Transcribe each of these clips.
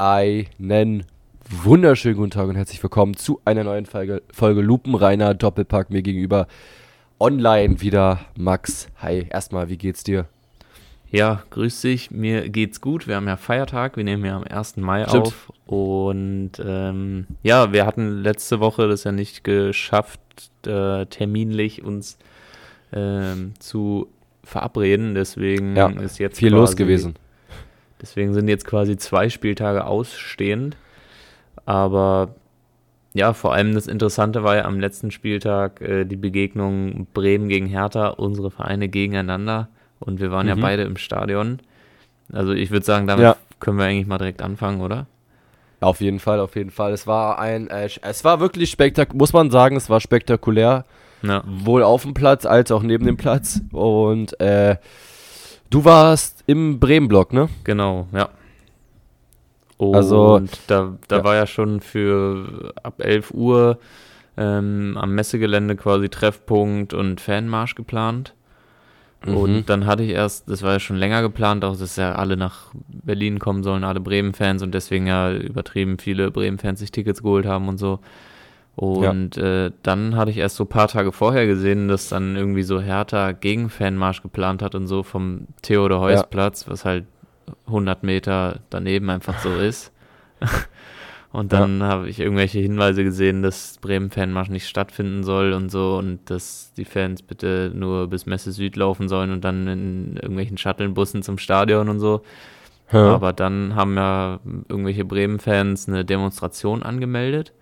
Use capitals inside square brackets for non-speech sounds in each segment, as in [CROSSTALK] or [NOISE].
Einen wunderschönen guten Tag und herzlich willkommen zu einer neuen Folge, Folge Lupenreiner Doppelpack. Mir gegenüber online wieder Max. Hi, erstmal, wie geht's dir? Ja, grüß dich. Mir geht's gut. Wir haben ja Feiertag. Wir nehmen ja am 1. Mai Stimmt. auf. Und ähm, ja, wir hatten letzte Woche das ja nicht geschafft, äh, terminlich uns ähm, zu verabreden. Deswegen Ja, ist jetzt Viel los gewesen. Deswegen sind jetzt quasi zwei Spieltage ausstehend. Aber ja, vor allem das Interessante war ja am letzten Spieltag äh, die Begegnung Bremen gegen Hertha, unsere Vereine gegeneinander. Und wir waren ja Mhm. beide im Stadion. Also ich würde sagen, damit Ja. können wir eigentlich mal direkt anfangen, oder? Auf jeden Fall, auf jeden Fall. Es war ein, äh, es war wirklich spektakulär, muss man sagen, es war spektakulär. Ja. Wohl auf dem Platz als auch neben dem Platz. Und äh, du warst im Bremen-Block, ne? Genau, ja. Und Also, da, da ja. war ja schon für ab 11 Uhr ähm, am Messegelände quasi Treffpunkt und Fanmarsch geplant. Mhm. Und dann hatte ich erst, das war ja schon länger geplant, auch dass ja alle nach Berlin kommen sollen, alle Bremen-Fans und deswegen ja übertrieben viele Bremen-Fans sich Tickets geholt haben und so. Und äh, dann hatte ich erst so ein paar Tage vorher gesehen, dass dann irgendwie so Hertha gegen Fanmarsch geplant hat und so vom Theodor-Heuss-Platz, was halt 100 Meter daneben einfach so ist. [LAUGHS] Und dann habe ich irgendwelche Hinweise gesehen, dass Bremen-Fanmarsch nicht stattfinden soll und so und dass die Fans bitte nur bis Messe Süd laufen sollen und dann in irgendwelchen Shuttle-Bussen zum Stadion und so. Ja. Aber dann haben ja irgendwelche Bremen-Fans eine Demonstration angemeldet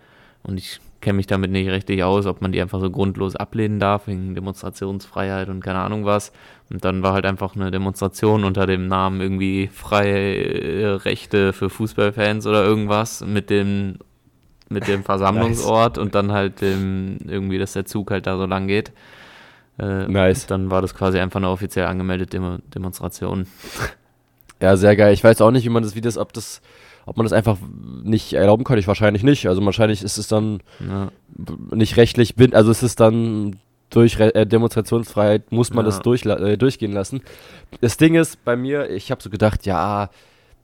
und ich kenne mich damit nicht richtig aus, ob man die einfach so grundlos ablehnen darf wegen Demonstrationsfreiheit und keine Ahnung was. Und dann war halt einfach eine Demonstration unter dem Namen irgendwie freie äh, Rechte für Fußballfans oder irgendwas mit dem mit dem [LAUGHS] Versammlungsort und dann halt dem, irgendwie, dass der Zug halt da so lang geht. Äh, Nice. Dann war das quasi einfach eine offiziell angemeldete Demo Demonstration. Ja, sehr geil. Ich weiß auch nicht, wie man das, wie das, ob das, ob man das einfach nicht erlauben kann. Ich wahrscheinlich nicht. Also wahrscheinlich ist es dann Ja. nicht rechtlich bind, also es ist dann durch Re äh, Demonstrationsfreiheit muss man Ja. das durchla äh, durchgehen lassen. Das Ding ist bei mir, ich habe so gedacht, ja,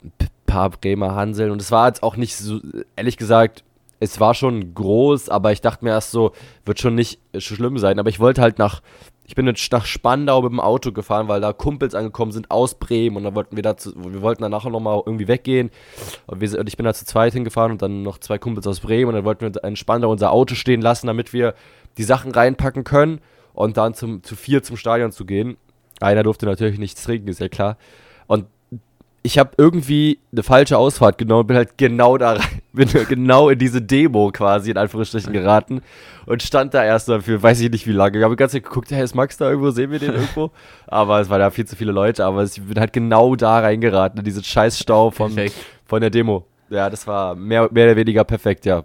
ein paar Bremer Hanseln und es war jetzt auch nicht so, ehrlich gesagt, es war schon groß, aber ich dachte mir erst so, wird schon nicht schlimm sein, aber ich wollte halt nach, ich bin jetzt nach Spandau mit dem Auto gefahren, weil da Kumpels angekommen sind aus Bremen und dann wollten wir dazu, wir wollten dann nachher nochmal irgendwie weggehen und, wir, und ich bin da zu zweit hingefahren und dann noch zwei Kumpels aus Bremen und dann wollten wir in Spandau unser Auto stehen lassen, damit wir die Sachen reinpacken können und dann zum, zu vier zum Stadion zu gehen. Einer durfte natürlich nichts trinken, ist ja klar. Und ich habe irgendwie eine falsche Ausfahrt genommen und bin halt genau da rein, [LAUGHS] bin genau in diese Demo quasi in Anführungsstrichen geraten und stand da erst dafür, weiß ich nicht wie lange. Ich habe die ganze Zeit geguckt, hey, ist Max da irgendwo, sehen wir den irgendwo? [LAUGHS] Aber es waren da viel zu viele Leute, aber ich bin halt genau da reingeraten, in diesen Scheißstau von, Perfekt. von der Demo. Ja, das war mehr, mehr oder weniger perfekt, ja.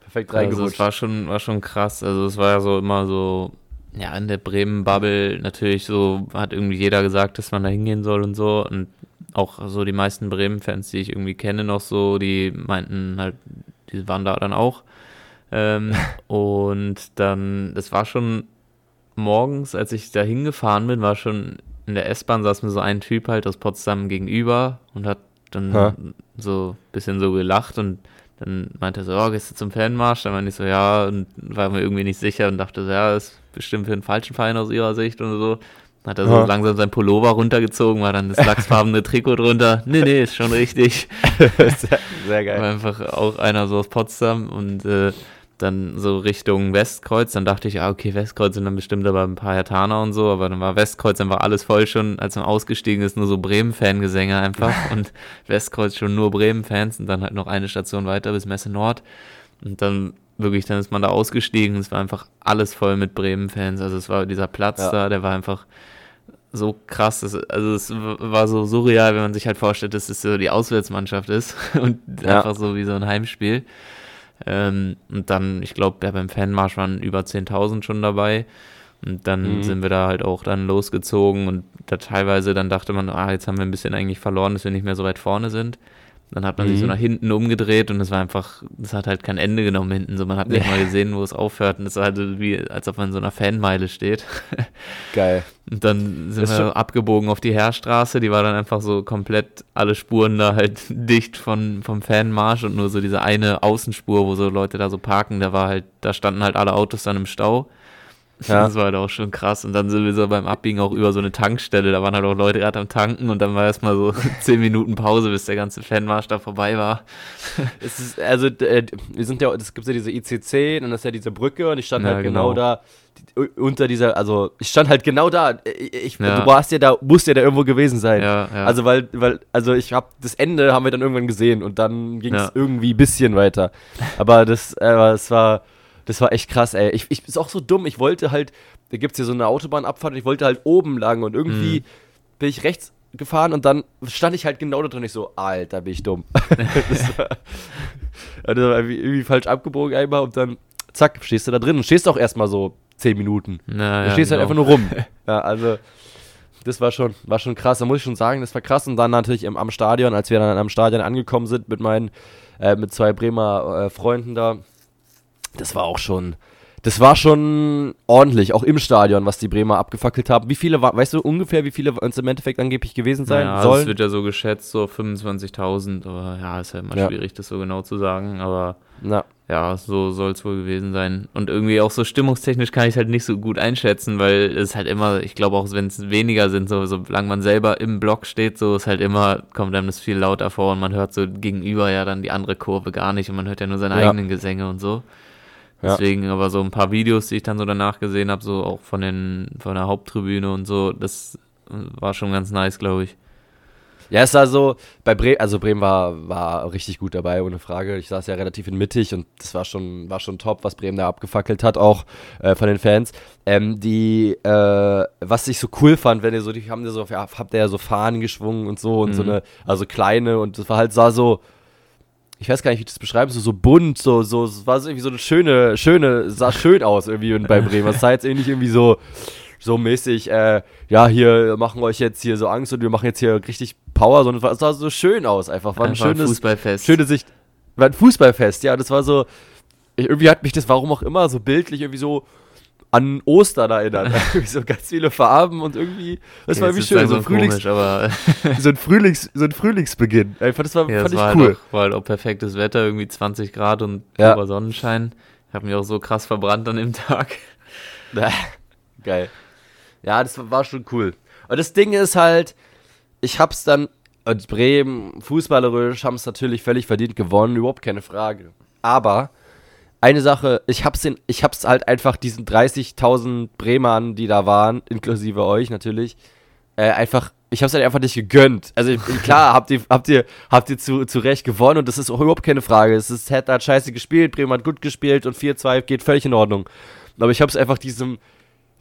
Perfekt Also es reingerutscht. war schon, war schon krass. Also es war ja so immer so, ja, in der Bremen-Bubble natürlich so, hat irgendwie jeder gesagt, dass man da hingehen soll und so. Und auch so die meisten Bremen-Fans, die ich irgendwie kenne noch so, die meinten halt, die waren da dann auch. Ähm, [LAUGHS] und dann, das war schon morgens, als ich da hingefahren bin, war schon in der S-Bahn saß mir so ein Typ halt aus Potsdam gegenüber und hat dann Ha. so ein bisschen so gelacht und dann meinte er so, oh, gehst du zum Fanmarsch? Dann meinte ich so, ja, und war mir irgendwie nicht sicher und dachte so, ja, ist bestimmt für einen falschen Verein aus ihrer Sicht und so. Hat er so Ja. langsam sein Pullover runtergezogen, war dann das lachsfarbene Trikot drunter. [LAUGHS] Nee, nee, ist schon richtig. [LAUGHS] sehr, sehr geil. War einfach auch einer so aus Potsdam und äh, dann so Richtung Westkreuz. Dann dachte ich, ah, okay, Westkreuz sind dann bestimmt aber ein paar Hertaner und so, aber dann war Westkreuz einfach alles voll schon, als man ausgestiegen ist, nur so Bremen-Fangesänge einfach [LAUGHS] und Westkreuz schon nur Bremen-Fans und dann halt noch eine Station weiter bis Messe Nord. Und dann wirklich, dann ist man da ausgestiegen, es war einfach alles voll mit Bremen-Fans. Also es war dieser Platz Ja. da, der war einfach so krass. Das, also es war so surreal, wenn man sich halt vorstellt, dass es so die Auswärtsmannschaft ist [LAUGHS] und Ja. einfach so wie so ein Heimspiel. Ähm, und dann, ich glaube, ja, beim Fanmarsch waren über 10.000 schon dabei. Und dann Mhm. sind wir da halt auch dann losgezogen und da teilweise dann dachte man, ah, jetzt haben wir ein bisschen eigentlich verloren, dass wir nicht mehr so weit vorne sind. Dann hat man mhm. sich so mhm. nach hinten umgedreht und es war einfach, es hat halt kein Ende genommen hinten. So, man hat nicht ja. mal gesehen, wo es aufhört. Und es war halt wie, als ob man in so einer Fanmeile steht. [LAUGHS] Geil. Und dann sind das wir abgebogen auf die Heerstraße. Die war dann einfach so komplett alle Spuren da halt [LAUGHS] dicht von, vom Fanmarsch und nur so diese eine Außenspur, wo so Leute da so parken, da war halt, da standen halt alle Autos dann im Stau. Ja. Das war halt auch schon krass. Und dann sind wir so beim Abbiegen auch über so eine Tankstelle. Da waren halt auch Leute gerade am Tanken und dann war erstmal so [LAUGHS] zehn Minuten Pause, bis der ganze Fanmarsch da vorbei war. [LAUGHS] es ist, also, äh, wir sind ja, es gibt ja diese ICC, dann ist ja diese Brücke und ich stand ja, halt genau, genau da unter dieser, also ich stand halt genau da. Ich, ja. Du warst ja da, musst ja da irgendwo gewesen sein. Ja, ja. Also weil, weil, also ich habe das Ende haben wir dann irgendwann gesehen und dann ging es irgendwie ein bisschen weiter. Aber das, äh, es war das war echt krass, ey. Ich, ich ist auch so dumm. Ich wollte halt, da gibt es hier so eine Autobahnabfahrt und ich wollte halt oben lang und irgendwie mhm. bin ich rechts gefahren und dann stand ich halt genau da drin. Ich so, Alter, bin ich dumm. [LAUGHS] das, war, das war irgendwie, falsch abgebogen einmal und dann, zack, stehst du da drin und stehst auch erstmal so zehn Minuten. Na, du ja, stehst halt genau. halt einfach nur rum. [LAUGHS] ja, also das war schon, war schon krass. Da muss ich schon sagen, das war krass. Und dann natürlich im, am Stadion, als wir dann am Stadion angekommen sind mit meinen, äh, mit zwei Bremer äh, Freunden da, das war auch schon, das war schon ordentlich, auch im Stadion, was die Bremer abgefackelt haben. Wie viele, weißt du ungefähr, wie viele es im Endeffekt angeblich gewesen sein naja, sollen? Es wird ja so geschätzt, so 25.000, aber ja, ist ja immer ja. schwierig, das so genau zu sagen, aber Na. ja, so soll es wohl gewesen sein. Und irgendwie auch so stimmungstechnisch kann ich es halt nicht so gut einschätzen, weil es halt immer, ich glaube auch, wenn es weniger sind, so solange man selber im Block steht, so ist halt immer, kommt einem das viel lauter vor und man hört so gegenüber ja dann die andere Kurve gar nicht und man hört ja nur seine ja. eigenen Gesänge und so. Deswegen ja. aber so ein paar Videos, die ich dann so danach gesehen habe, so auch von den von der Haupttribüne und so, das war schon ganz nice, glaube ich. Ja, es war so, bei Bremen, also Bremen war, war richtig gut dabei, ohne Frage. Ich saß ja relativ in mittig und das war schon, war schon top, was Bremen da abgefackelt hat, auch äh, von den Fans. Ähm, die, äh, was ich so cool fand, wenn ihr so, die haben ja so, ja, habt ihr ja so Fahnen geschwungen und so und mhm. so eine, also kleine und das war halt, sah so, ich weiß gar nicht, wie ich das beschreiben so, so bunt, so, so, es war irgendwie so eine schöne, schöne, sah schön aus irgendwie bei Bremen. Es sah jetzt ähnlich irgendwie so, so mäßig, äh, ja, hier machen wir euch jetzt hier so Angst und wir machen jetzt hier richtig Power, sondern es sah so schön aus einfach. War ein einfach schönes, Fußballfest. schöne Sicht. War ein Fußballfest, ja, das war so, irgendwie hat mich das, warum auch immer, so bildlich irgendwie so, an Ostern erinnert. [LAUGHS] so ganz viele Farben und irgendwie, das okay, war irgendwie schön. So ein, Frühlings, komisch, [LAUGHS] so, ein Frühlings, so ein Frühlingsbeginn. Einfach, das war, ja, fand das ich war cool. Halt auch, war halt auch perfektes Wetter, irgendwie 20 Grad und ja. Sonnenschein. Ich habe mich auch so krass verbrannt an dem Tag. [LAUGHS] Geil. Ja, das war schon cool. Und das Ding ist halt, ich hab's dann, und Bremen, fußballerisch, haben es natürlich völlig verdient gewonnen, überhaupt keine Frage. Aber eine Sache, ich hab's, den, ich hab's halt einfach diesen 30.000 Bremern, die da waren, inklusive euch natürlich, äh, einfach, ich hab's halt einfach nicht gegönnt. Also klar, [LAUGHS] habt ihr, habt ihr, habt ihr zu, zu Recht gewonnen und das ist überhaupt keine Frage. Es ist, hat, hat scheiße gespielt, Bremen hat gut gespielt und 4-2 geht völlig in Ordnung. Aber ich hab's einfach diesem,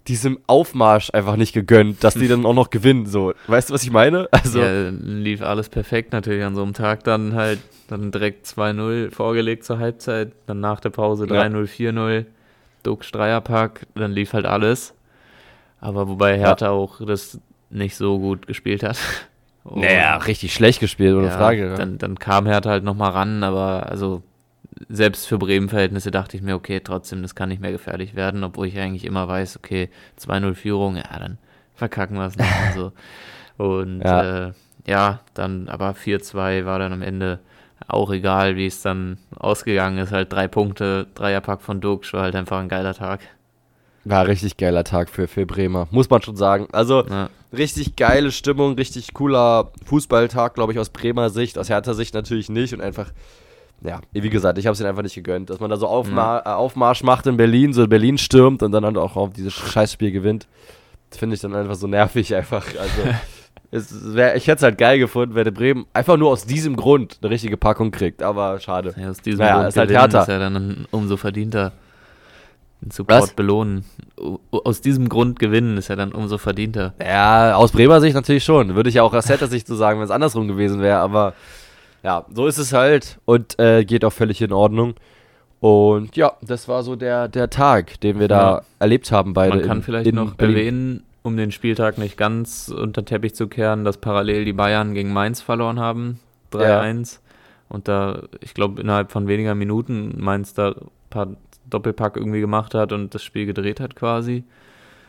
diesem Aufmarsch einfach nicht gegönnt, dass die [LAUGHS] dann auch noch gewinnen. So, weißt du, was ich meine? Also ja, lief alles perfekt natürlich an so einem Tag dann halt dann direkt 2-0 vorgelegt zur Halbzeit, dann nach der Pause 3-0, 4-0, Dux Dreierpack, dann lief halt alles. Aber wobei Hertha ja. auch das nicht so gut gespielt hat. Und naja, richtig schlecht gespielt, ohne ja, Frage. Dann, dann kam Hertha halt nochmal ran, aber also selbst für Bremen-Verhältnisse dachte ich mir, okay, trotzdem, das kann nicht mehr gefährlich werden, obwohl ich eigentlich immer weiß, okay, 2-0 Führung, ja, dann verkacken wir es noch und so. [LAUGHS] Und ja. Äh, ja, dann aber 4-2 war dann am Ende auch egal, wie es dann ausgegangen ist. Halt drei Punkte, Dreierpack von Dux, war halt einfach ein geiler Tag. War richtig geiler Tag für, für Bremer, muss man schon sagen. Also ja. richtig geile Stimmung, richtig cooler Fußballtag, glaube ich, aus Bremer Sicht, aus Hertha Sicht natürlich nicht und einfach ja, wie gesagt, ich habe es ihnen einfach nicht gegönnt, dass man da so Aufma mhm. Aufmarsch macht in Berlin, so Berlin stürmt und dann halt auch auf dieses Scheißspiel gewinnt. Das finde ich dann einfach so nervig einfach. Also, [LAUGHS] es wär, ich hätte es halt geil gefunden, wenn der Bremen einfach nur aus diesem Grund eine richtige Packung kriegt, aber schade. Ja, aus diesem naja, Grund ist halt härter. ist ja dann umso verdienter. Den Support Was? belohnen. Aus diesem Grund gewinnen ist ja dann umso verdienter. Ja, aus Bremer Sicht natürlich schon. Würde ich ja auch aus Setter Sicht so sagen, wenn es andersrum gewesen wäre, aber ja, so ist es halt und äh, geht auch völlig in Ordnung. Und ja, das war so der, der Tag, den wir da ja. erlebt haben beide. Man kann in, vielleicht in noch Berlin. erwähnen, um den Spieltag nicht ganz unter Teppich zu kehren, dass parallel die Bayern gegen Mainz verloren haben. 3-1. und da, ich glaube, innerhalb von weniger Minuten Mainz da ein paar Doppelpack irgendwie gemacht hat und das Spiel gedreht hat quasi.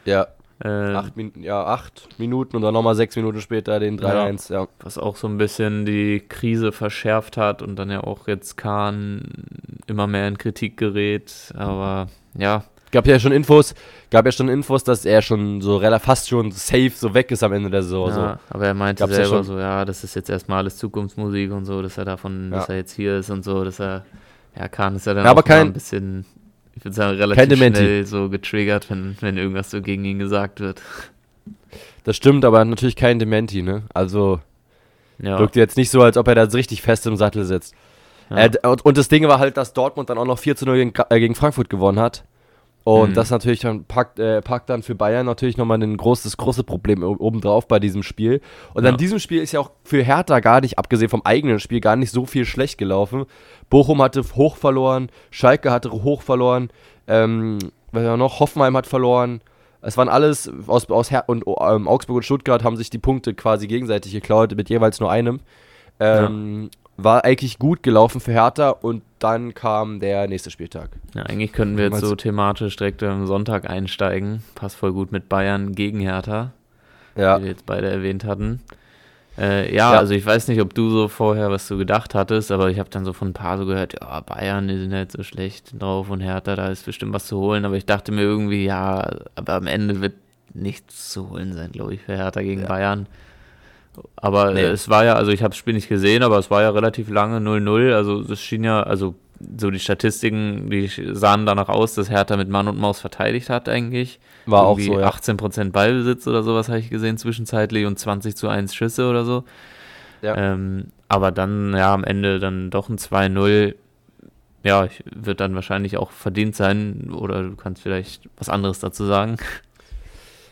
Ja. Äh, acht, ja, acht Minuten und dann nochmal sechs Minuten später den 3-1, ja, ja. Was auch so ein bisschen die Krise verschärft hat und dann ja auch jetzt Kahn immer mehr in Kritik gerät. Aber ja, gab ja schon Infos, gab ja schon Infos, dass er schon so relativ fast schon safe so weg ist am Ende der Saison. Ja, so. aber er meinte Gab's selber ja so, ja, das ist jetzt erstmal alles Zukunftsmusik und so, dass er davon, ja. dass er jetzt hier ist und so, dass er, ja, Kahn ist ja dann ja, auch kein, ein bisschen, ich würde sagen, relativ schnell so getriggert, wenn, wenn irgendwas so gegen ihn gesagt wird. Das stimmt, aber natürlich kein Dementi, ne? Also, ja. wirkt jetzt nicht so, als ob er da richtig fest im Sattel sitzt. Ja. Äh, und, und, das Ding war halt, dass Dortmund dann auch noch 4 zu 0 gegen, äh, gegen Frankfurt gewonnen hat. Und mhm. das natürlich dann packt, äh, packt dann für Bayern natürlich nochmal ein großes, großes Problem obendrauf bei diesem Spiel. Und ja. an diesem Spiel ist ja auch für Hertha gar nicht, abgesehen vom eigenen Spiel, gar nicht so viel schlecht gelaufen. Bochum hatte hoch verloren, Schalke hatte hoch verloren, ähm, was ja noch, Hoffenheim hat verloren. Es waren alles aus, aus Her und ähm, Augsburg und Stuttgart haben sich die Punkte quasi gegenseitig geklaut, mit jeweils nur einem. Ähm, ja war eigentlich gut gelaufen für Hertha und dann kam der nächste Spieltag. Ja, eigentlich könnten wir jetzt so thematisch direkt am Sonntag einsteigen. Passt voll gut mit Bayern gegen Hertha, ja. wie wir jetzt beide erwähnt hatten. Äh, ja, ja, also ich weiß nicht, ob du so vorher was du gedacht hattest, aber ich habe dann so von ein paar so gehört, ja, Bayern, die sind halt so schlecht drauf und Hertha, da ist bestimmt was zu holen. Aber ich dachte mir irgendwie, ja, aber am Ende wird nichts zu holen sein, glaube ich, für Hertha gegen ja. Bayern. Aber nee. es war ja, also ich habe das Spiel nicht gesehen, aber es war ja relativ lange 0-0. Also es schien ja, also so die Statistiken, die sahen danach aus, dass Hertha mit Mann und Maus verteidigt hat eigentlich. War Irgendwie auch so, ja. 18% Ballbesitz oder sowas habe ich gesehen zwischenzeitlich und 20 zu 1 Schüsse oder so. Ja. Ähm, aber dann, ja, am Ende dann doch ein 2-0. Ja, wird dann wahrscheinlich auch verdient sein oder du kannst vielleicht was anderes dazu sagen.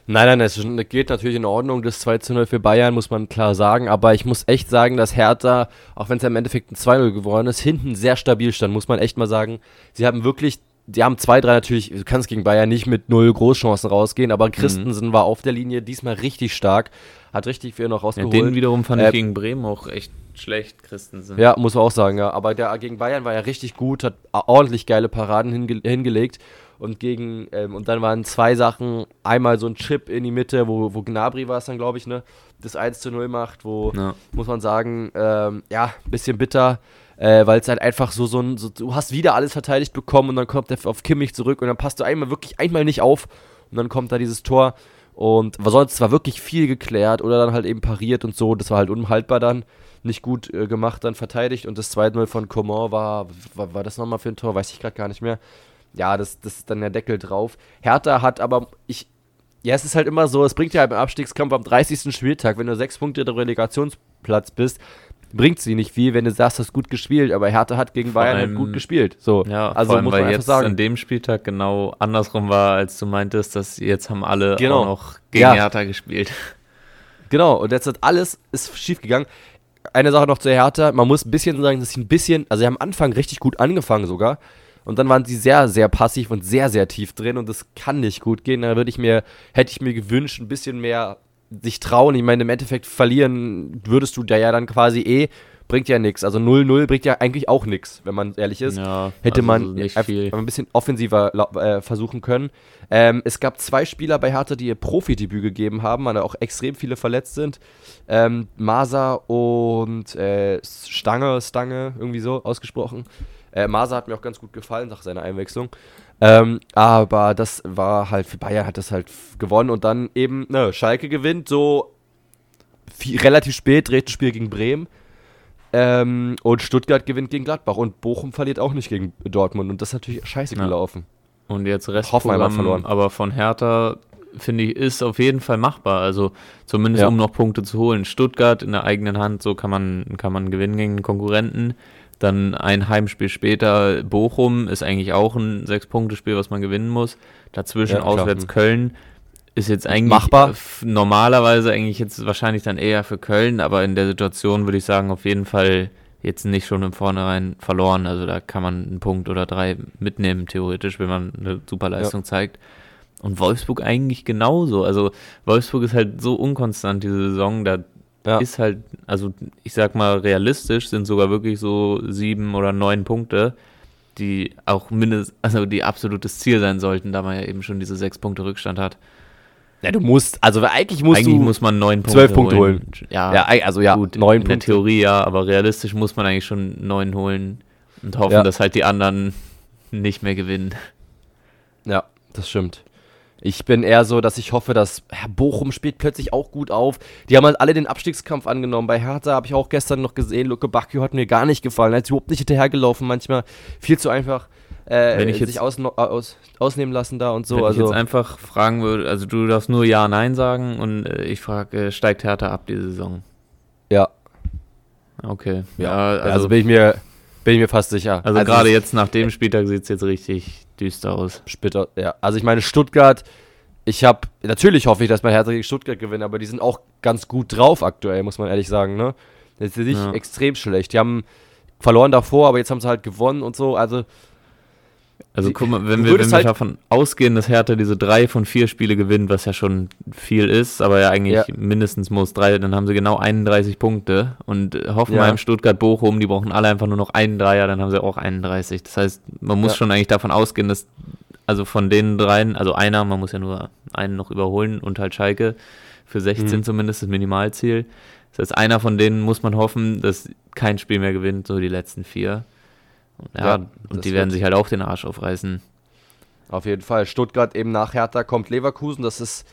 Nein, nein, es geht natürlich in Ordnung. Das 2 zu 0 für Bayern, muss man klar sagen. Aber ich muss echt sagen, dass Hertha, auch wenn es ja im Endeffekt ein 2-0 geworden ist, hinten sehr stabil stand, muss man echt mal sagen. Sie haben wirklich, die haben 2-3 natürlich, du kannst gegen Bayern nicht mit null Großchancen rausgehen, aber Christensen mhm. war auf der Linie diesmal richtig stark, hat richtig viel noch rausgeholt. Ja, den wiederum fand äh, ich gegen Bremen auch echt schlecht, Christensen. Ja, muss man auch sagen, ja. Aber der gegen Bayern war ja richtig gut, hat ordentlich geile Paraden hinge hingelegt und gegen, ähm, und dann waren zwei Sachen, einmal so ein Chip in die Mitte, wo, wo Gnabry war es dann, glaube ich, ne, das 1 zu 0 macht, wo, ja. muss man sagen, ähm, ja, ein bisschen bitter, äh, weil es halt einfach so, so ein, so, du hast wieder alles verteidigt bekommen und dann kommt der auf Kimmich zurück und dann passt du einmal wirklich einmal nicht auf und dann kommt da dieses Tor. Und war sonst zwar wirklich viel geklärt oder dann halt eben pariert und so, das war halt unhaltbar dann, nicht gut äh, gemacht, dann verteidigt. Und das 2-0 von Coman war, war, war das nochmal für ein Tor, weiß ich gerade gar nicht mehr ja, das, das ist dann der Deckel drauf. Hertha hat aber, ich, ja, es ist halt immer so, es bringt ja im Abstiegskampf am 30. Spieltag, wenn du sechs Punkte der Relegationsplatz bist, bringt sie nicht viel, wenn du sagst, hast gut gespielt, aber Hertha hat gegen vor Bayern halt allem, gut gespielt. So, ja, also vor allem, muss man weil jetzt sagen. an dem Spieltag genau andersrum war, als du meintest, dass jetzt haben alle genau. auch noch gegen ja. Hertha gespielt. [LAUGHS] Genau, und jetzt hat alles ist schief gegangen. Eine Sache noch zu Hertha, man muss ein bisschen sagen, dass sie ein bisschen, also sie haben am Anfang richtig gut angefangen sogar, und dann waren sie sehr, sehr passiv und sehr, sehr tief drin und das kann nicht gut gehen. Da würde ich mir, hätte ich mir gewünscht, ein bisschen mehr sich trauen. Ich meine, im Endeffekt verlieren würdest du da ja dann quasi eh, bringt ja nichts. Also 0-0 bringt ja eigentlich auch nichts, wenn man ehrlich ist. Ja, Hätte also man ein bisschen offensiver äh, versuchen können. Ähm, es gab zwei Spieler bei Hertha, die ihr Profidebüt gegeben haben, weil da auch extrem viele verletzt sind. Ähm, Masa und äh, Stange, Stange, irgendwie so ausgesprochen. Äh, Masa hat mir auch ganz gut gefallen nach seiner Einwechslung. Ähm, aber das war halt, für Bayern hat das halt gewonnen und dann eben, ne, Schalke gewinnt so viel, relativ spät, dreht das Spiel gegen Bremen. Ähm, und Stuttgart gewinnt gegen Gladbach und Bochum verliert auch nicht gegen Dortmund und das ist natürlich scheiße ja. gelaufen. Und jetzt Restprogramm, verloren. aber von Hertha finde ich, ist auf jeden Fall machbar. Also zumindest ja. um noch Punkte zu holen. Stuttgart in der eigenen Hand, so kann man, kann man gewinnen gegen Konkurrenten. Dann ein Heimspiel später Bochum ist eigentlich auch ein Sechs-Punkte-Spiel, was man gewinnen muss. Dazwischen ja, auswärts Köln ist jetzt eigentlich machbar. Normalerweise eigentlich jetzt wahrscheinlich dann eher für Köln, aber in der Situation würde ich sagen, auf jeden Fall jetzt nicht schon im Vornherein verloren. Also da kann man einen Punkt oder drei mitnehmen, theoretisch, wenn man eine super Leistung ja. zeigt. Und Wolfsburg eigentlich genauso. Also Wolfsburg ist halt so unkonstant diese Saison, da ja. ist halt, also ich sag mal, realistisch sind sogar wirklich so sieben oder neun Punkte, die auch mindestens, also die absolutes Ziel sein sollten, da man ja eben schon diese sechs Punkte Rückstand hat. Ja, du musst, also eigentlich musst eigentlich du muss man neun Punkte zwölf Punkte holen. holen. Ja, Ja, also ja, gut, neun in der Punkte. Theorie ja, aber realistisch muss man eigentlich schon neun holen und hoffen, Ja. dass halt die anderen nicht mehr gewinnen. Ja, das stimmt. Ich bin eher so, dass ich hoffe, dass Herr Bochum spielt plötzlich auch gut auf. Die haben halt alle den Abstiegskampf angenommen. Bei Hertha habe ich auch gestern noch gesehen, Luke Bacchio hat mir gar nicht gefallen. Er ist überhaupt nicht hinterhergelaufen, manchmal viel zu einfach äh, Wenn ich jetzt- sich aus, aus, ausnehmen lassen da und so. Wenn ich also, jetzt einfach fragen würde, also du darfst nur Ja, Nein sagen und äh, ich frage, äh, steigt Hertha ab die Saison? ja, Okay. ja. Ja, also, also, bin, ich mir, bin ich mir fast sicher. also gerade jetzt nach dem Spieltag sieht es jetzt richtig düster aus. Splitter, ja. Also ich meine, Stuttgart, ich habe, natürlich hoffe ich, dass man Hertha gegen Stuttgart gewinnt, aber die sind auch ganz gut drauf aktuell, muss man ehrlich sagen, ne? Das ist nicht Ja. extrem schlecht. Die haben verloren davor, aber jetzt haben sie halt gewonnen und so. Also, Also guck mal, wenn wir, wenn wir halt- davon ausgehen, dass Hertha diese drei von vier Spiele gewinnt, was ja schon viel ist, aber ja eigentlich Ja. mindestens muss drei, dann haben sie genau 31 Punkte und äh, Hoffenheim, Ja. Stuttgart, Bochum, die brauchen alle einfach nur noch einen Dreier, dann haben sie auch 31. Das heißt, man muss Ja. schon eigentlich davon ausgehen, dass also von den dreien, also einer, man muss ja nur einen noch überholen und halt Schalke für 16 Mhm. zumindest das Minimalziel. Das heißt, einer von denen muss man hoffen, dass kein Spiel mehr gewinnt, so die letzten vier. Ja, Ja, und die werden sich halt auch den Arsch aufreißen. auf jeden Fall. Stuttgart eben nach Hertha kommt Leverkusen, das ist,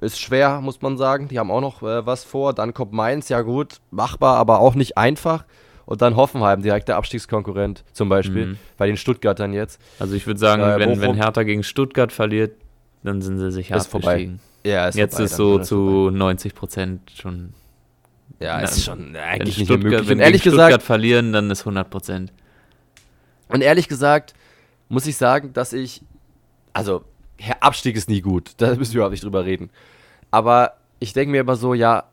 ist schwer, muss man sagen. Die haben auch noch äh, was vor. Dann kommt Mainz, ja gut, machbar, aber auch nicht einfach. Und dann Hoffenheim, direkter Abstiegskonkurrent zum Beispiel, Mhm. bei den Stuttgartern jetzt. Also ich würde sagen, Äh, wenn, wenn Hertha gegen Stuttgart verliert, dann sind sie sicher Ist vorbei. Ja, Jetzt vorbei, ist so ist zu 90 Prozent schon. vorbei. Ja, Na, ist schon Wenn eigentlich nicht mehr Stuttgart, möglich. wenn ehrlich gegen gesagt, Stuttgart verlieren, dann ist 100 Prozent. Und ehrlich gesagt, muss ich sagen, dass ich. Also, Herr Abstieg ist nie gut. Da müssen wir überhaupt nicht drüber reden. Aber ich denke mir immer so, ja.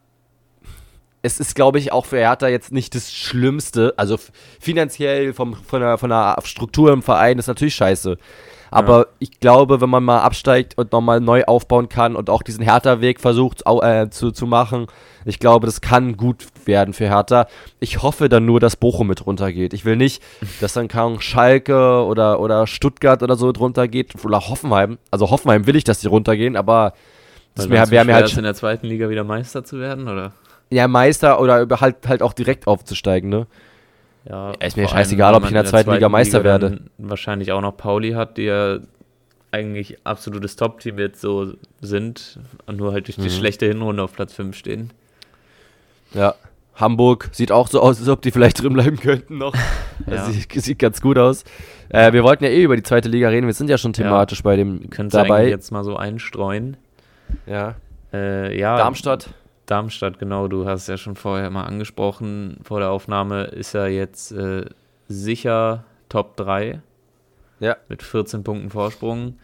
Es ist, glaube ich, auch für Hertha jetzt nicht das Schlimmste. Also finanziell vom, von, der, von der Struktur im Verein ist natürlich scheiße. Aber ich glaube, wenn man mal absteigt und nochmal neu aufbauen kann und auch diesen Hertha-Weg versucht äh, zu, zu machen, ich glaube, das kann gut werden für Hertha. Ich hoffe dann nur, dass Bochum mit runtergeht. Ich will nicht, [LAUGHS] dass dann kaum Schalke oder, oder Stuttgart oder so drunter geht. Oder Hoffenheim. Also Hoffenheim will ich, dass die runtergehen, aber das wäre wär mir halt ist, in der zweiten Liga wieder Meister zu werden, oder? ja, Meister oder halt, halt auch direkt aufzusteigen, ne? Ja, Ist mir scheißegal, ob ich in der zweiten Liga Meister Liga werde. Wahrscheinlich auch noch Pauli hat, die ja eigentlich absolutes Top-Team jetzt so sind und nur halt durch die Mhm. schlechte Hinrunde auf Platz 5 stehen. Ja. Hamburg sieht auch so aus, als ob die vielleicht drin bleiben könnten noch. [LAUGHS] Ja. Das sieht, sieht ganz gut aus. Äh, wir wollten ja eh über die zweite Liga reden. Wir sind ja schon thematisch bei dem eigentlich dabei. jetzt mal so einstreuen. Ja. Äh, ja, Darmstadt. Darmstadt, genau, du hast es ja schon vorher mal angesprochen, vor der Aufnahme ist er jetzt äh, sicher Top 3 Ja. mit 14 Punkten Vorsprung.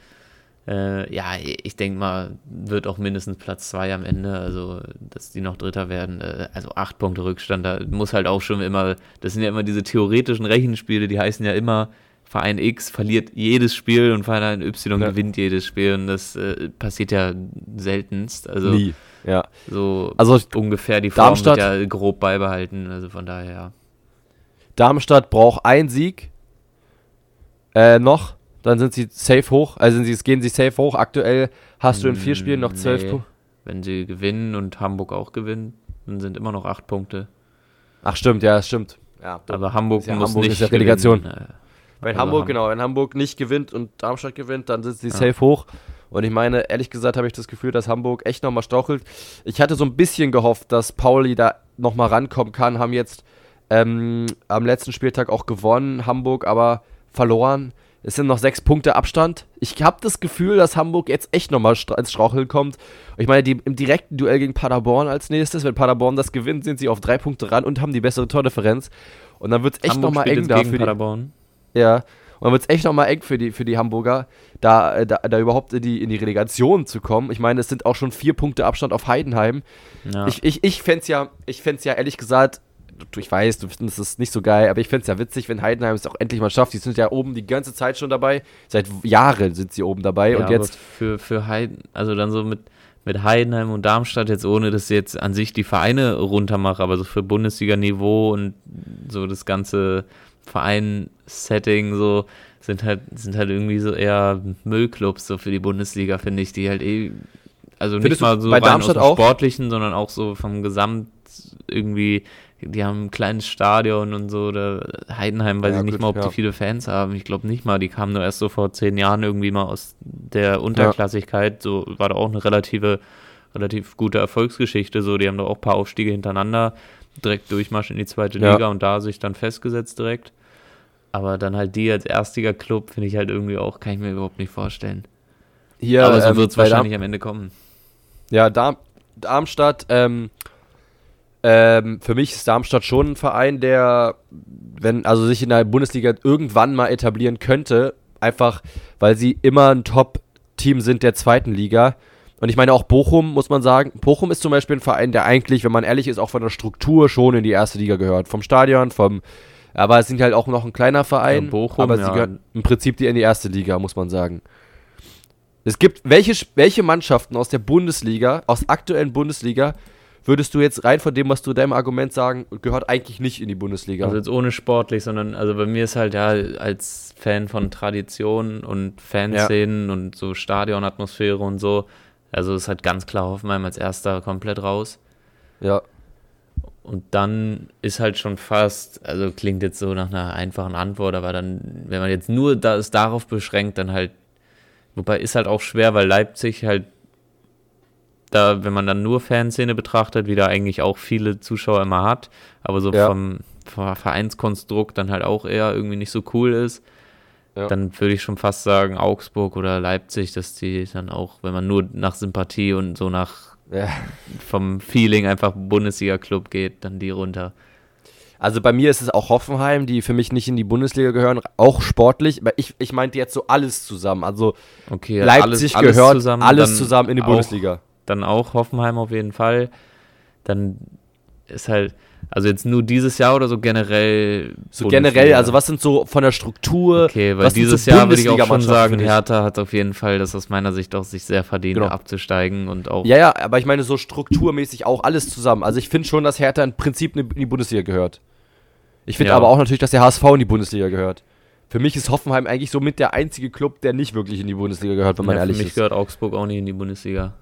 Äh, ja, ich denke mal, wird auch mindestens Platz 2 am Ende, also dass die noch Dritter werden. Äh, also 8 Punkte Rückstand, da muss halt auch schon immer, das sind ja immer diese theoretischen Rechenspiele, die heißen ja immer, Verein X verliert jedes Spiel und Verein Y Ja. gewinnt jedes Spiel und das äh, passiert ja seltenst. Also Nie. Ja. so Also ungefähr die Form Darmstadt- wird ja grob beibehalten, also von daher ja. Darmstadt braucht einen Sieg. Äh, noch. Dann sind sie safe hoch. Also sind sie, gehen sie safe hoch. Aktuell hast du in vier Spielen noch zwölf Nee. Punkte. Wenn sie gewinnen und Hamburg auch gewinnen, dann sind immer noch acht Punkte. Ach, stimmt, ja, stimmt. Ja, Aber Hamburg Ist ja muss Hamburg nicht ist ja Relegation. gewinnen. Wenn Also Hamburg, Ham- genau, wenn Hamburg nicht gewinnt und Darmstadt gewinnt, dann sind sie Ja. safe hoch. Und ich meine, ehrlich gesagt habe ich das Gefühl, dass Hamburg echt nochmal strauchelt. Ich hatte so ein bisschen gehofft, dass Pauli da nochmal rankommen kann, haben jetzt ähm, am letzten Spieltag auch gewonnen, Hamburg, aber verloren. Es sind noch sechs Punkte Abstand. Ich habe das Gefühl, dass Hamburg jetzt echt nochmal ins Straucheln kommt. Ich meine, die, im direkten Duell gegen Paderborn als nächstes, wenn Paderborn das gewinnt, sind sie auf drei Punkte ran und haben die bessere Tordifferenz. Und dann wird es echt nochmal eng da gegen für die, Paderborn. ja. Und dann wird es echt nochmal eng für die, für die Hamburger, da, äh, da, da überhaupt in die, in die Relegation zu kommen. Ich meine, es sind auch schon vier Punkte Abstand auf Heidenheim. Ja. Ich, ich, ich fände es ja, ich ja ehrlich gesagt, ich weiß, du findest es nicht so geil, aber ich fände es ja witzig, wenn Heidenheim es auch endlich mal schafft. Die sind ja oben die ganze Zeit schon dabei. Seit Jahren sind sie oben dabei. ja, und jetzt, für, für Heiden, also dann so mit mit Heidenheim und Darmstadt, jetzt ohne dass ich jetzt an sich die Vereine runtermache, aber so für Bundesliga-Niveau und so das ganze Verein-Setting so sind halt, sind halt irgendwie so eher Müllclubs so für die Bundesliga, finde ich, die halt eh, also Findest nicht mal so bei Darmstadt aus dem Sportlichen, sondern auch so vom Gesamt irgendwie, die haben ein kleines Stadion und so, oder Heidenheim, weiß ja, ich nicht gut, mal, ob ja. die viele Fans haben. Ich glaube nicht mal, die kamen nur erst so vor zehn Jahren irgendwie mal aus der Unterklassigkeit. Ja. So war da auch eine relative, relativ gute Erfolgsgeschichte. So, die haben da auch ein paar Aufstiege hintereinander, direkt Durchmarsch in die zweite Liga und da sich dann festgesetzt direkt. Aber dann halt die als erstiger Club finde ich halt irgendwie auch, kann ich mir überhaupt nicht vorstellen. Hier, Aber so ähm, wird es wahrscheinlich Darm am Ende kommen. Ja, Darm Darmstadt, ähm, ähm, für mich ist Darmstadt schon ein Verein, der, wenn, also sich in der Bundesliga irgendwann mal etablieren könnte, einfach weil sie immer ein Top-Team sind der zweiten Liga. Und ich meine auch Bochum, muss man sagen. Bochum ist zum Beispiel ein Verein, der eigentlich, wenn man ehrlich ist, auch von der Struktur schon in die erste Liga gehört. Vom Stadion, vom. Aber es sind halt auch noch ein kleiner Verein. Ja, Bochum, aber sie ja. gehören im Prinzip die in die erste Liga, muss man sagen. Es gibt welche, welche Mannschaften aus der Bundesliga, aus aktuellen Bundesliga, würdest du jetzt rein von dem, was du deinem Argument sagen, gehört eigentlich nicht in die Bundesliga? Also jetzt ohne sportlich, sondern also bei mir ist halt ja als Fan von Tradition und Fanszenen ja. und so Stadionatmosphäre und so, also ist halt ganz klar Hoffenheim als erster komplett raus. Ja. Und dann ist halt schon fast, also klingt jetzt so nach einer einfachen Antwort, aber dann, wenn man jetzt nur das darauf beschränkt, dann halt, wobei ist halt auch schwer, weil Leipzig halt da, wenn man dann nur Fanszene betrachtet, wie da eigentlich auch viele Zuschauer immer hat, aber so ja. vom, vom Vereinskonstrukt dann halt auch eher irgendwie nicht so cool ist, ja. dann würde ich schon fast sagen, Augsburg oder Leipzig, dass die dann auch, wenn man nur nach Sympathie und so nach ja. vom Feeling einfach Bundesliga-Club geht, dann die runter. Also bei mir ist es auch Hoffenheim, die für mich nicht in die Bundesliga gehören, auch sportlich. Aber ich, ich meinte jetzt so alles zusammen. Also okay, Leipzig alles, gehört alles zusammen, alles zusammen in die Bundesliga dann auch Hoffenheim auf jeden Fall. Dann ist halt, also jetzt nur dieses Jahr oder so generell? So generell, also was sind so von der Struktur? Okay, weil dieses so Jahr würde ich auch schon sagen, Hertha hat auf jeden Fall das aus meiner Sicht auch sich sehr verdient, genau. abzusteigen und auch. Ja, ja, aber ich meine so strukturmäßig auch alles zusammen. Also ich finde schon, dass Hertha im Prinzip in die Bundesliga gehört. Ich finde ja. aber auch natürlich, dass der HSV in die Bundesliga gehört. Für mich ist Hoffenheim eigentlich so mit der einzige Club, der nicht wirklich in die Bundesliga gehört, wenn man ja, ehrlich ist. Für mich ist. gehört Augsburg auch nicht in die Bundesliga.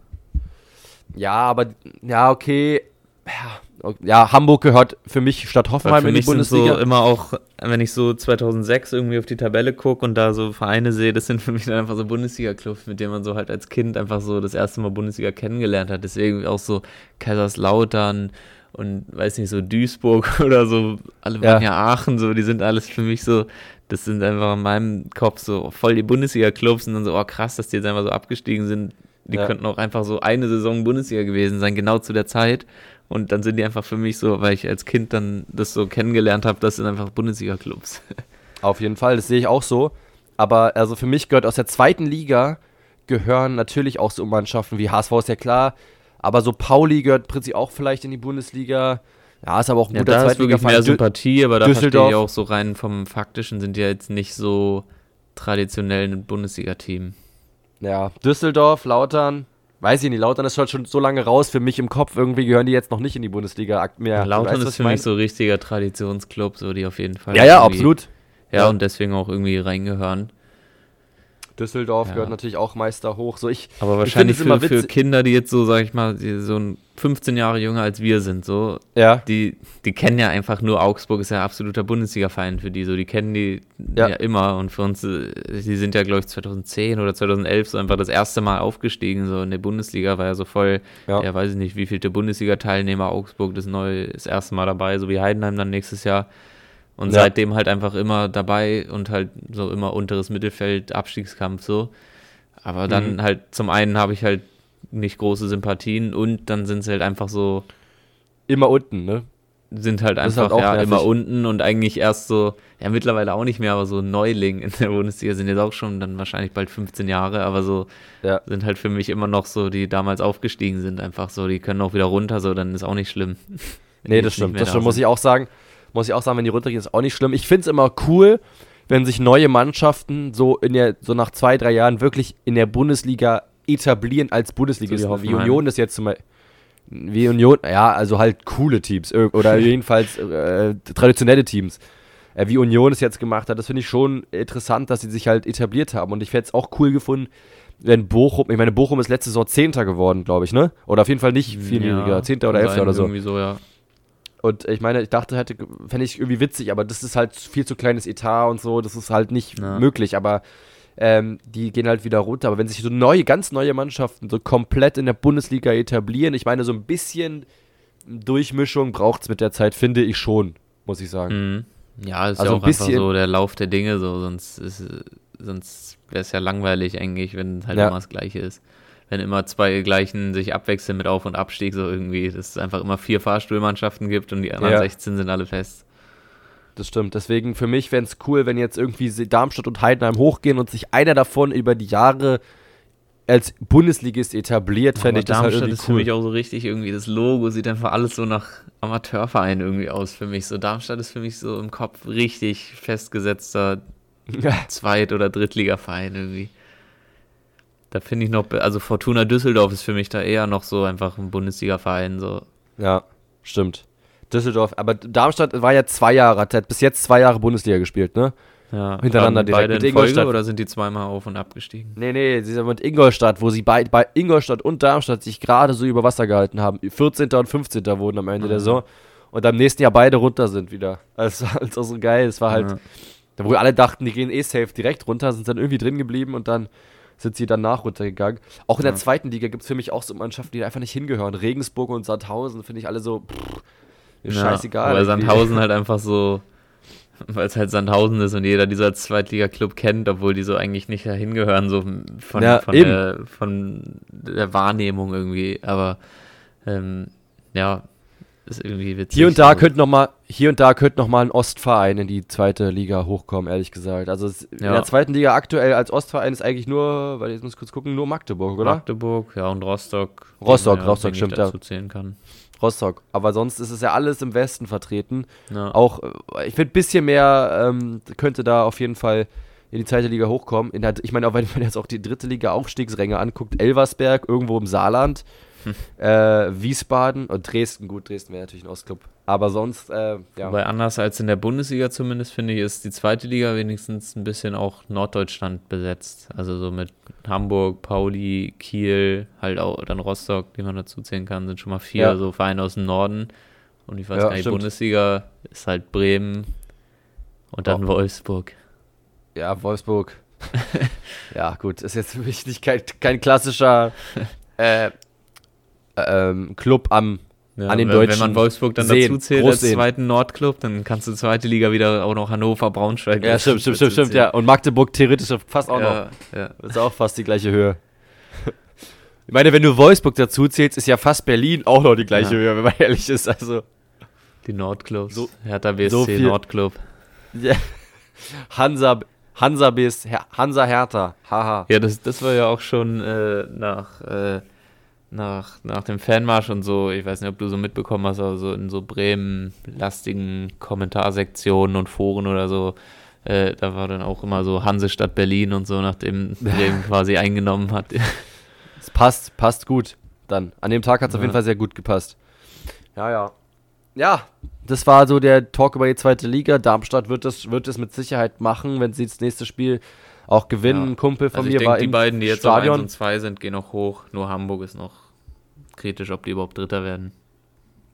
Ja, aber ja, okay. Ja, ja, Hamburg gehört für mich statt Hoffenheim in die Bundesliga. So immer auch, wenn ich so 2006 irgendwie auf die Tabelle gucke und da so Vereine sehe, das sind für mich dann einfach so Bundesliga-Clubs, mit denen man so halt als Kind einfach so das erste Mal Bundesliga kennengelernt hat. Deswegen auch so Kaiserslautern und weiß nicht, so Duisburg [LAUGHS] oder so, alle ja. ja Aachen, so, die sind alles für mich so, das sind einfach in meinem Kopf so voll die Bundesliga-Clubs und dann so, oh krass, dass die jetzt einfach so abgestiegen sind die ja. könnten auch einfach so eine Saison Bundesliga gewesen sein, genau zu der Zeit. Und dann sind die einfach für mich so, weil ich als Kind dann das so kennengelernt habe, das sind einfach Bundesliga-Clubs. [LAUGHS] Auf jeden Fall, das sehe ich auch so. Aber also für mich gehört aus der zweiten Liga gehören natürlich auch so Mannschaften wie HSV ist ja klar, aber so Pauli gehört prinzipiell auch vielleicht in die Bundesliga. Ja, ist aber auch ein ja, guter da ist wirklich mehr Sympathie, aber da verstehe ich auch so rein vom Faktischen sind die ja jetzt nicht so traditionell ein Bundesliga-Team. Ja, Düsseldorf, Lautern, weiß ich nicht, Lautern ist schon so lange raus für mich im Kopf. Irgendwie gehören die jetzt noch nicht in die Bundesliga mehr. Ja, Lautern weißt, ist für mich so ein richtiger Traditionsclub, so die auf jeden Fall. Ja, ja, absolut. Ja, ja, und deswegen auch irgendwie reingehören. Düsseldorf ja. gehört natürlich auch Meister hoch. So ich, Aber wahrscheinlich ich für, für, Kinder, die jetzt so, sag ich mal, so 15 Jahre jünger als wir sind, so, ja. die, die kennen ja einfach nur Augsburg, ist ja absoluter Bundesliga-Verein für die. So, die kennen die ja. ja immer und für uns, äh, die sind ja, glaube ich, 2010 oder 2011 so einfach das erste Mal aufgestiegen, so in der Bundesliga, war ja so voll, ja, ja weiß ich nicht, wie viele Bundesliga-Teilnehmer Augsburg das neue, das erste Mal dabei, so wie Heidenheim dann nächstes Jahr. Und ja. seitdem halt einfach immer dabei und halt so immer unteres Mittelfeld, Abstiegskampf so. Aber dann mhm. halt zum einen habe ich halt nicht große Sympathien und dann sind sie halt einfach so. Immer unten, ne? Sind halt einfach halt ja, immer unten und eigentlich erst so, ja mittlerweile auch nicht mehr, aber so Neuling in der Bundesliga sind jetzt auch schon dann wahrscheinlich bald 15 Jahre, aber so ja. sind halt für mich immer noch so, die damals aufgestiegen sind, einfach so, die können auch wieder runter, so dann ist auch nicht schlimm. [LAUGHS] nee, das stimmt, das stimmt, muss ich auch sagen muss ich auch sagen, wenn die runtergehen, ist auch nicht schlimm. Ich finde es immer cool, wenn sich neue Mannschaften so in der, so nach zwei, drei Jahren wirklich in der Bundesliga etablieren als Bundesligisten. So wie, Union das jetzt zum Beispiel. Wie Union, ja, also halt coole Teams oder [LAUGHS] jedenfalls äh, traditionelle Teams. Äh, wie Union es jetzt gemacht hat, das finde ich schon interessant, dass sie sich halt etabliert haben. Und ich hätte es auch cool gefunden, wenn Bochum, ich meine, Bochum ist letzte Saison Zehnter geworden, glaube ich, ne? Oder auf jeden Fall nicht viel ja, weniger, Zehnter oder Elfter oder so. Irgendwie so, ja. Und ich meine, ich dachte, hätte, fände ich irgendwie witzig, aber das ist halt viel zu kleines Etat und so, das ist halt nicht ja. möglich, aber ähm, die gehen halt wieder runter. Aber wenn sich so neue, ganz neue Mannschaften so komplett in der Bundesliga etablieren, ich meine, so ein bisschen Durchmischung braucht es mit der Zeit, finde ich schon, muss ich sagen. Mhm. Ja, ist also ja auch ein einfach so der Lauf der Dinge, so, sonst sonst wäre es ja langweilig eigentlich, wenn halt ja. immer das Gleiche ist. Wenn immer zwei gleichen sich abwechseln mit Auf- und Abstieg, so irgendwie, dass es einfach immer vier Fahrstuhlmannschaften gibt und die anderen ja. 16 sind alle fest. Das stimmt. Deswegen für mich wäre es cool, wenn jetzt irgendwie Darmstadt und Heidenheim hochgehen und sich einer davon über die Jahre als Bundesligist etabliert, fände ich das halt Darmstadt halt ist cool. für mich auch so richtig irgendwie, das Logo sieht einfach alles so nach Amateurverein irgendwie aus für mich. So Darmstadt ist für mich so im Kopf richtig festgesetzter [LAUGHS] Zweit- oder Drittligaverein irgendwie. Da finde ich noch, also Fortuna Düsseldorf ist für mich da eher noch so einfach ein Bundesligaverein. So. Ja, stimmt. Düsseldorf, aber Darmstadt war ja zwei Jahre, hat bis jetzt zwei Jahre Bundesliga gespielt, ne? Ja, hintereinander direkt beide mit Ingolstadt. Folge, oder sind die zweimal auf und abgestiegen? Nee, nee, sie sind mit Ingolstadt, wo sie bei, bei Ingolstadt und Darmstadt sich gerade so über Wasser gehalten haben. 14. und 15. wurden am Ende mhm. der Saison. Und am nächsten Jahr beide runter sind wieder. [LAUGHS] Das war halt so geil. Es war halt, ja. wo alle dachten, die gehen eh safe direkt runter, sind dann irgendwie drin geblieben und dann sind sie danach runtergegangen. Auch in ja. der zweiten Liga gibt es für mich auch so Mannschaften, die einfach nicht hingehören. Regensburg und Sandhausen finde ich alle so, pff, ist ja, scheißegal. Weil Sandhausen halt einfach so [LAUGHS] weil es halt Sandhausen ist und jeder dieser Zweitliga-Club kennt, obwohl die so eigentlich nicht dahin gehören, so von, ja, von, der, von, der, Wahrnehmung irgendwie. Aber ähm, ja, ist irgendwie witzig. Hier und da könnte noch mal, hier und da könnte noch mal ein Ostverein in die zweite Liga hochkommen, ehrlich gesagt. Also es, ja. in der zweiten Liga aktuell als Ostverein ist eigentlich nur, weil ich muss kurz gucken, nur Magdeburg, oder? Magdeburg, ja und Rostock. Rostock, ja, Rostock stimmt dazu ja. zählen kann. Rostock. Aber sonst ist es ja alles im Westen vertreten. Ja. Auch, äh, ich finde, ein bisschen mehr ähm, könnte da auf jeden Fall in die zweite Liga hochkommen. Der, ich meine, auch wenn man jetzt auch die dritte Liga Aufstiegsränge anguckt, Elversberg, irgendwo im Saarland, hm. äh, Wiesbaden und Dresden, gut, Dresden wäre natürlich ein Ostclub. Aber sonst, äh, ja. Wobei anders als in der Bundesliga zumindest, finde ich, ist die zweite Liga wenigstens ein bisschen auch Norddeutschland besetzt. Also so mit Hamburg, Pauli, Kiel, halt auch dann Rostock, die man dazu zählen kann, sind schon mal vier ja. so Vereine aus dem Norden. Und ich weiß ja, gar nicht, Bundesliga ist halt Bremen und dann oh. Wolfsburg. Ja, Wolfsburg. [LAUGHS] ja, gut, ist jetzt für mich nicht kein, kein klassischer [LAUGHS] äh, ähm, Club am ja, an den wenn, deutschen Wenn man Wolfsburg dann dazu zählt als zweiten Nordclub, dann kannst du zweite Liga wieder auch noch Hannover, Braunschweig. Ja, stimmt, stimmt, stimmt, stimmt, ja. Und Magdeburg theoretisch fast auch ja, noch. Ja. Das ist auch fast die gleiche Höhe. Ich meine, wenn du Wolfsburg dazu zählst, ist ja fast Berlin auch noch die gleiche ja. Höhe, wenn man ehrlich ist. Also die Nordclubs. So, Hertha BSC so Nordclub. Ja. Hansa, Hansa BS, Hansa Hertha. Haha. Ja, das, das war ja auch schon äh, nach äh, nach, nach dem Fanmarsch und so, ich weiß nicht, ob du so mitbekommen hast, aber so in so Bremen-lastigen Kommentarsektionen und Foren oder so, äh, da war dann auch immer so Hansestadt Berlin und so, nachdem [LAUGHS] Bremen quasi eingenommen hat. Es passt, passt gut dann. An dem Tag hat es ja. auf jeden Fall sehr gut gepasst. Ja, ja. Ja, das war so der Talk über die zweite Liga. Darmstadt wird es wird mit Sicherheit machen, wenn sie das nächste Spiel auch gewinnen. Ja. Kumpel von also mir denk, war die beiden, die jetzt Stadion. auf 1 und 2 sind, gehen noch hoch. Nur Hamburg ist noch kritisch, ob die überhaupt Dritter werden.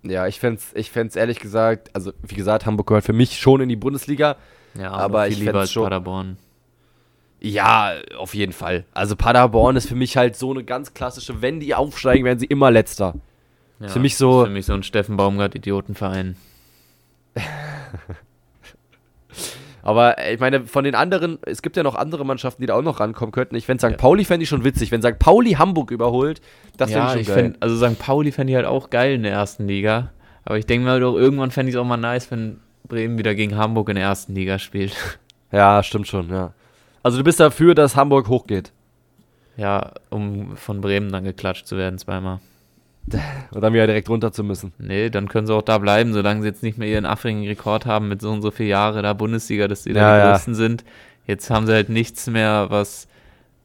Ja, ich fände es ich fänd's ehrlich gesagt, also wie gesagt, Hamburg gehört für mich schon in die Bundesliga. Ja, aber, aber ich lieber als schon, Paderborn. Ja, auf jeden Fall. Also Paderborn ist für mich halt so eine ganz klassische, wenn die aufsteigen, werden sie immer letzter. Ja, für mich so. Für mich so ein Steffen Baumgart-Idiotenverein. [LAUGHS] Aber äh, ich meine, von den anderen, es gibt ja noch andere Mannschaften, die da auch noch rankommen könnten. Ich fände St. Pauli fände ich schon witzig. Wenn St. Pauli Hamburg überholt, das ja, fände ich schon geil. Fänd, also St. Pauli fände ich halt auch geil in der ersten Liga. Aber ich denke mal doch, irgendwann fände ich es auch mal nice, wenn Bremen wieder gegen Hamburg in der ersten Liga spielt. [LAUGHS] Ja, stimmt schon, ja. Also du bist dafür, dass Hamburg hochgeht. Ja, um von Bremen dann geklatscht zu werden zweimal. [LAUGHS] Und dann wieder direkt runter zu müssen. Nee, dann können sie auch da bleiben, solange sie jetzt nicht mehr ihren affrigen Rekord haben mit so und so vielen Jahren da Bundesliga, dass sie ja, da die ja. Größten sind. Jetzt haben sie halt nichts mehr, was,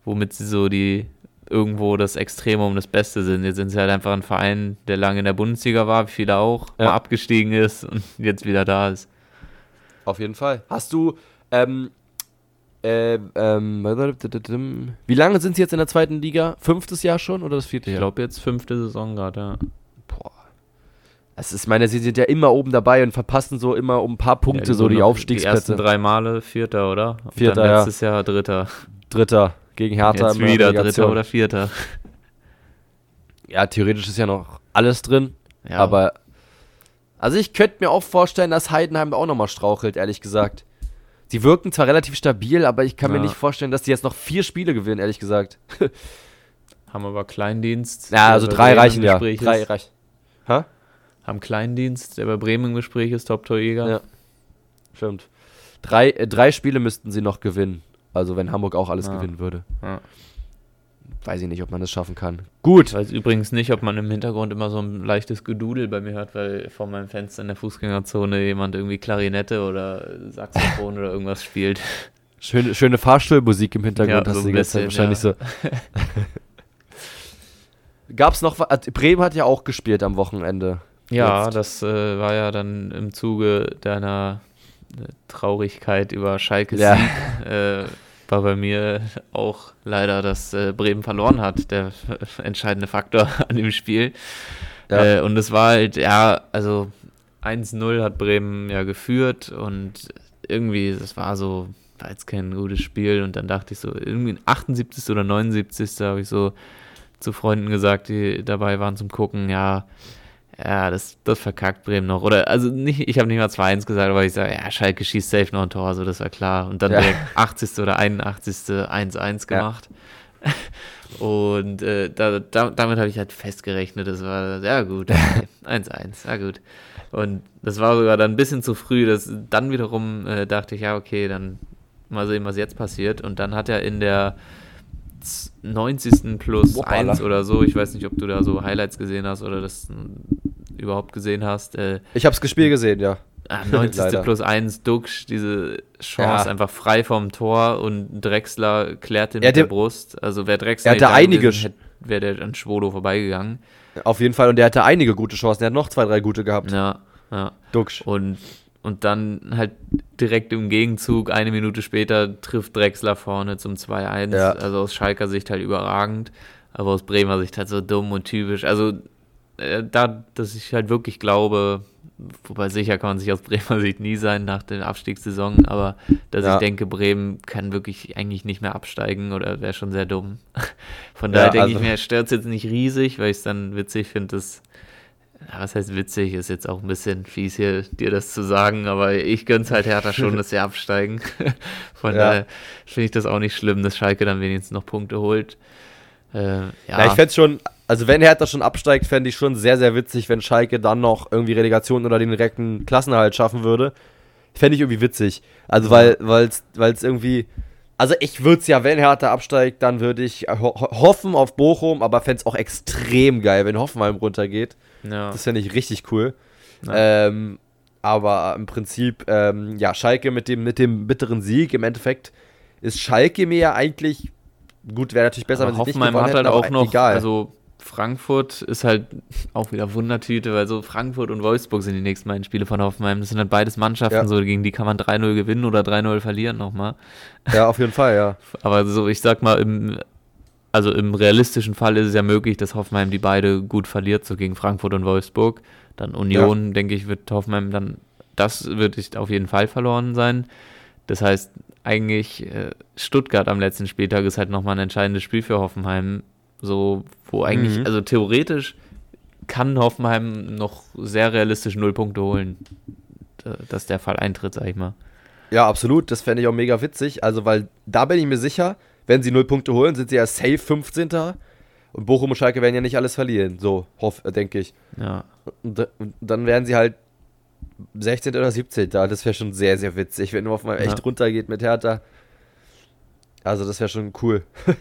womit sie so die irgendwo das Extremum das Beste sind. Jetzt sind sie halt einfach ein Verein, der lange in der Bundesliga war, wie viele auch, ja. mal abgestiegen ist und jetzt wieder da ist. Auf jeden Fall. Hast du, ähm, äh, ähm, wie lange sind sie jetzt in der zweiten Liga? Fünftes Jahr schon oder das vierte Jahr? Ich glaube jetzt fünfte Saison gerade, ja. Boah. Das ist, meine, sie sind ja immer oben dabei und verpassen so immer um ein paar Punkte ja, so die Aufstiegsplätze. Die ersten drei Male Vierter, oder? Vierter, und letztes ja. Jahr Dritter. Dritter gegen Hertha. Jetzt wieder Dritter oder Vierter. Ja, theoretisch ist ja noch alles drin. Ja. Aber also ich könnte mir auch vorstellen, dass Heidenheim auch nochmal strauchelt, ehrlich gesagt. Sie wirken zwar relativ stabil, aber ich kann ja. mir nicht vorstellen, dass die jetzt noch vier Spiele gewinnen, ehrlich gesagt. [LAUGHS] Haben aber Kleindienst. Ja, also drei reichen ja. Drei reichen. Ha? Haben Kleindienst, der bei Bremen im Gespräch ist, Top-Torjäger. Ja. Stimmt. Drei, äh, drei Spiele müssten sie noch gewinnen. Also wenn Hamburg auch alles ja. gewinnen würde. Ja. Weiß ich nicht, ob man das schaffen kann. Gut. Ich weiß übrigens nicht, ob man im Hintergrund immer so ein leichtes Gedudel bei mir hört, weil vor meinem Fenster in der Fußgängerzone jemand irgendwie Klarinette oder Saxophon oder irgendwas spielt. Schöne, schöne Fahrstuhlmusik im Hintergrund ja, hast so du die ganze Zeit wahrscheinlich ja. so. [LAUGHS] Gab's noch was? Bremen hat ja auch gespielt am Wochenende. Ja, Jetzt. das äh, war ja dann im Zuge deiner äh, Traurigkeit über Schalke ja. Äh, war bei mir auch leider, dass äh, Bremen verloren hat, der [LAUGHS] entscheidende Faktor [LAUGHS] an dem Spiel. Ja. Äh, und es war halt, ja, also 1-0 hat Bremen ja geführt und irgendwie, das war so, war jetzt kein gutes Spiel und dann dachte ich so, irgendwie 78. oder 79. habe ich so zu Freunden gesagt, die dabei waren zum Gucken, ja, ja, das, das verkackt Bremen noch. Oder, also nicht, ich habe nicht mal 2-1 gesagt, aber ich sage, ja, Schalke schießt safe noch ein Tor, so das war klar. Und dann ja. direkt 80. oder 81. 1-1 gemacht. Ja. [LAUGHS] Und äh, da, da, damit habe ich halt festgerechnet, das war sehr gut. [LAUGHS] 1-1, ja gut. Und das war sogar dann ein bisschen zu früh. Das, dann wiederum äh, dachte ich, ja, okay, dann mal sehen, was jetzt passiert. Und dann hat er in der 90. plus Boah, 1 oder so. Ich weiß nicht, ob du da so Highlights gesehen hast oder das überhaupt gesehen hast. Äh, ich habe das Gespiel gesehen, ja. 90. Ah, [LAUGHS] plus 1 Duxch, diese Chance ja. einfach frei vom Tor und Drexler klärt den mit der Brust. Also wäre Drexler er hatte einige wäre der an Schwodo vorbeigegangen. Auf jeden Fall und der hatte einige gute Chancen. Der hat noch zwei, drei gute gehabt. Ja, ja. Duxch. Und und dann halt direkt im Gegenzug, eine Minute später, trifft Drexler vorne zum 2-1. Ja. Also aus Schalker Sicht halt überragend, aber aus Bremer Sicht halt so dumm und typisch. Also äh, da, dass ich halt wirklich glaube, wobei sicher kann man sich aus Bremer Sicht nie sein nach der Abstiegssaison, aber dass ja. ich denke, Bremen kann wirklich eigentlich nicht mehr absteigen oder wäre schon sehr dumm. [LAUGHS] Von daher ja, denke also ich mir, stört es jetzt nicht riesig, weil ich es dann witzig finde, dass was heißt witzig, ist jetzt auch ein bisschen fies hier, dir das zu sagen, aber ich gönn's halt Hertha schon, dass sie [LAUGHS] absteigen. [LAUGHS] Von ja. daher finde ich das auch nicht schlimm, dass Schalke dann wenigstens noch Punkte holt. Äh, ja. ja, ich fände schon, also wenn Hertha schon absteigt, fände ich schon sehr, sehr witzig, wenn Schalke dann noch irgendwie Relegation oder den direkten Klassenerhalt schaffen würde. Fände ich irgendwie witzig. Also weil es irgendwie, also ich würde es ja, wenn Hertha absteigt, dann würde ich ho hoffen auf Bochum, aber fände es auch extrem geil, wenn Hoffenheim runtergeht. Ja. Das fände ich richtig cool. Ja. Ähm, aber im Prinzip, ähm, ja, Schalke mit dem, mit dem bitteren Sieg, im Endeffekt ist Schalke mir ja eigentlich, gut, wäre natürlich besser, aber wenn sie Hoffenheim nicht gewonnen hat halt auch noch, egal. also Frankfurt ist halt auch wieder Wundertüte, weil so Frankfurt und Wolfsburg sind die nächsten beiden Spiele von Hoffenheim. Das sind halt beides Mannschaften, ja. so gegen die kann man 3-0 gewinnen oder 3-0 verlieren nochmal. Ja, auf jeden Fall, ja. [LAUGHS] Aber so, ich sag mal, im also im realistischen Fall ist es ja möglich, dass Hoffenheim die beide gut verliert, so gegen Frankfurt und Wolfsburg. Dann Union, ja. denke ich, wird Hoffenheim dann, das wird auf jeden Fall verloren sein. Das heißt, eigentlich äh, Stuttgart am letzten Spieltag ist halt nochmal ein entscheidendes Spiel für Hoffenheim. So, wo eigentlich, mhm. also theoretisch kann Hoffenheim noch sehr realistisch null Punkte holen, dass der Fall eintritt, sag ich mal. Ja, absolut. Das fände ich auch mega witzig. Also, weil da bin ich mir sicher, wenn sie null Punkte holen, sind sie ja safe 15. Und Bochum und Schalke werden ja nicht alles verlieren, so hoff, äh, denke ich. Ja. Und, dann werden sie halt 16. oder 17. Das wäre schon sehr, sehr witzig, wenn Hoffenheim ja. echt runtergeht mit Hertha. Also das wäre schon cool. [LAUGHS]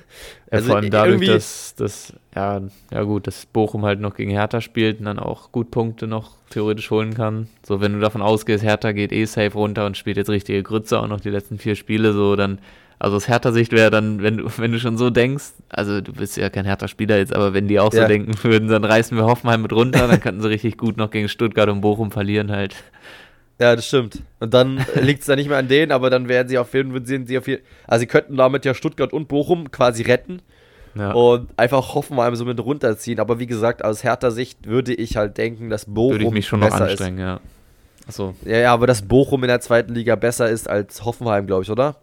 Ja, Also vor allem dadurch, dass, dass ja, ja gut, dass Bochum halt noch gegen Hertha spielt und dann auch gut Punkte noch theoretisch holen kann. So, wenn du davon ausgehst, Hertha geht eh safe runter und spielt jetzt richtige Grütze auch noch die letzten vier Spiele, so dann, also aus Hertha-Sicht wäre dann, wenn du, [LAUGHS] wenn du schon so denkst, also du bist ja kein Hertha-Spieler jetzt, aber wenn die auch so Ja. denken würden, dann reißen wir Hoffenheim mit runter, dann könnten sie richtig gut noch gegen Stuttgart und Bochum verlieren halt. Ja, das stimmt. Und dann liegt es dann nicht mehr an denen, aber dann werden sie auf jeden Fall, sie auf jeden Also sie könnten damit ja Stuttgart und Bochum quasi retten Ja. und einfach Hoffenheim so mit runterziehen. Aber wie gesagt, aus härter Sicht würde ich halt denken, dass Bochum Würde ich mich schon noch anstrengen, ja. Achso, ist. Ja, ja, aber dass Bochum in der zweiten Liga besser ist als Hoffenheim, glaube ich, oder?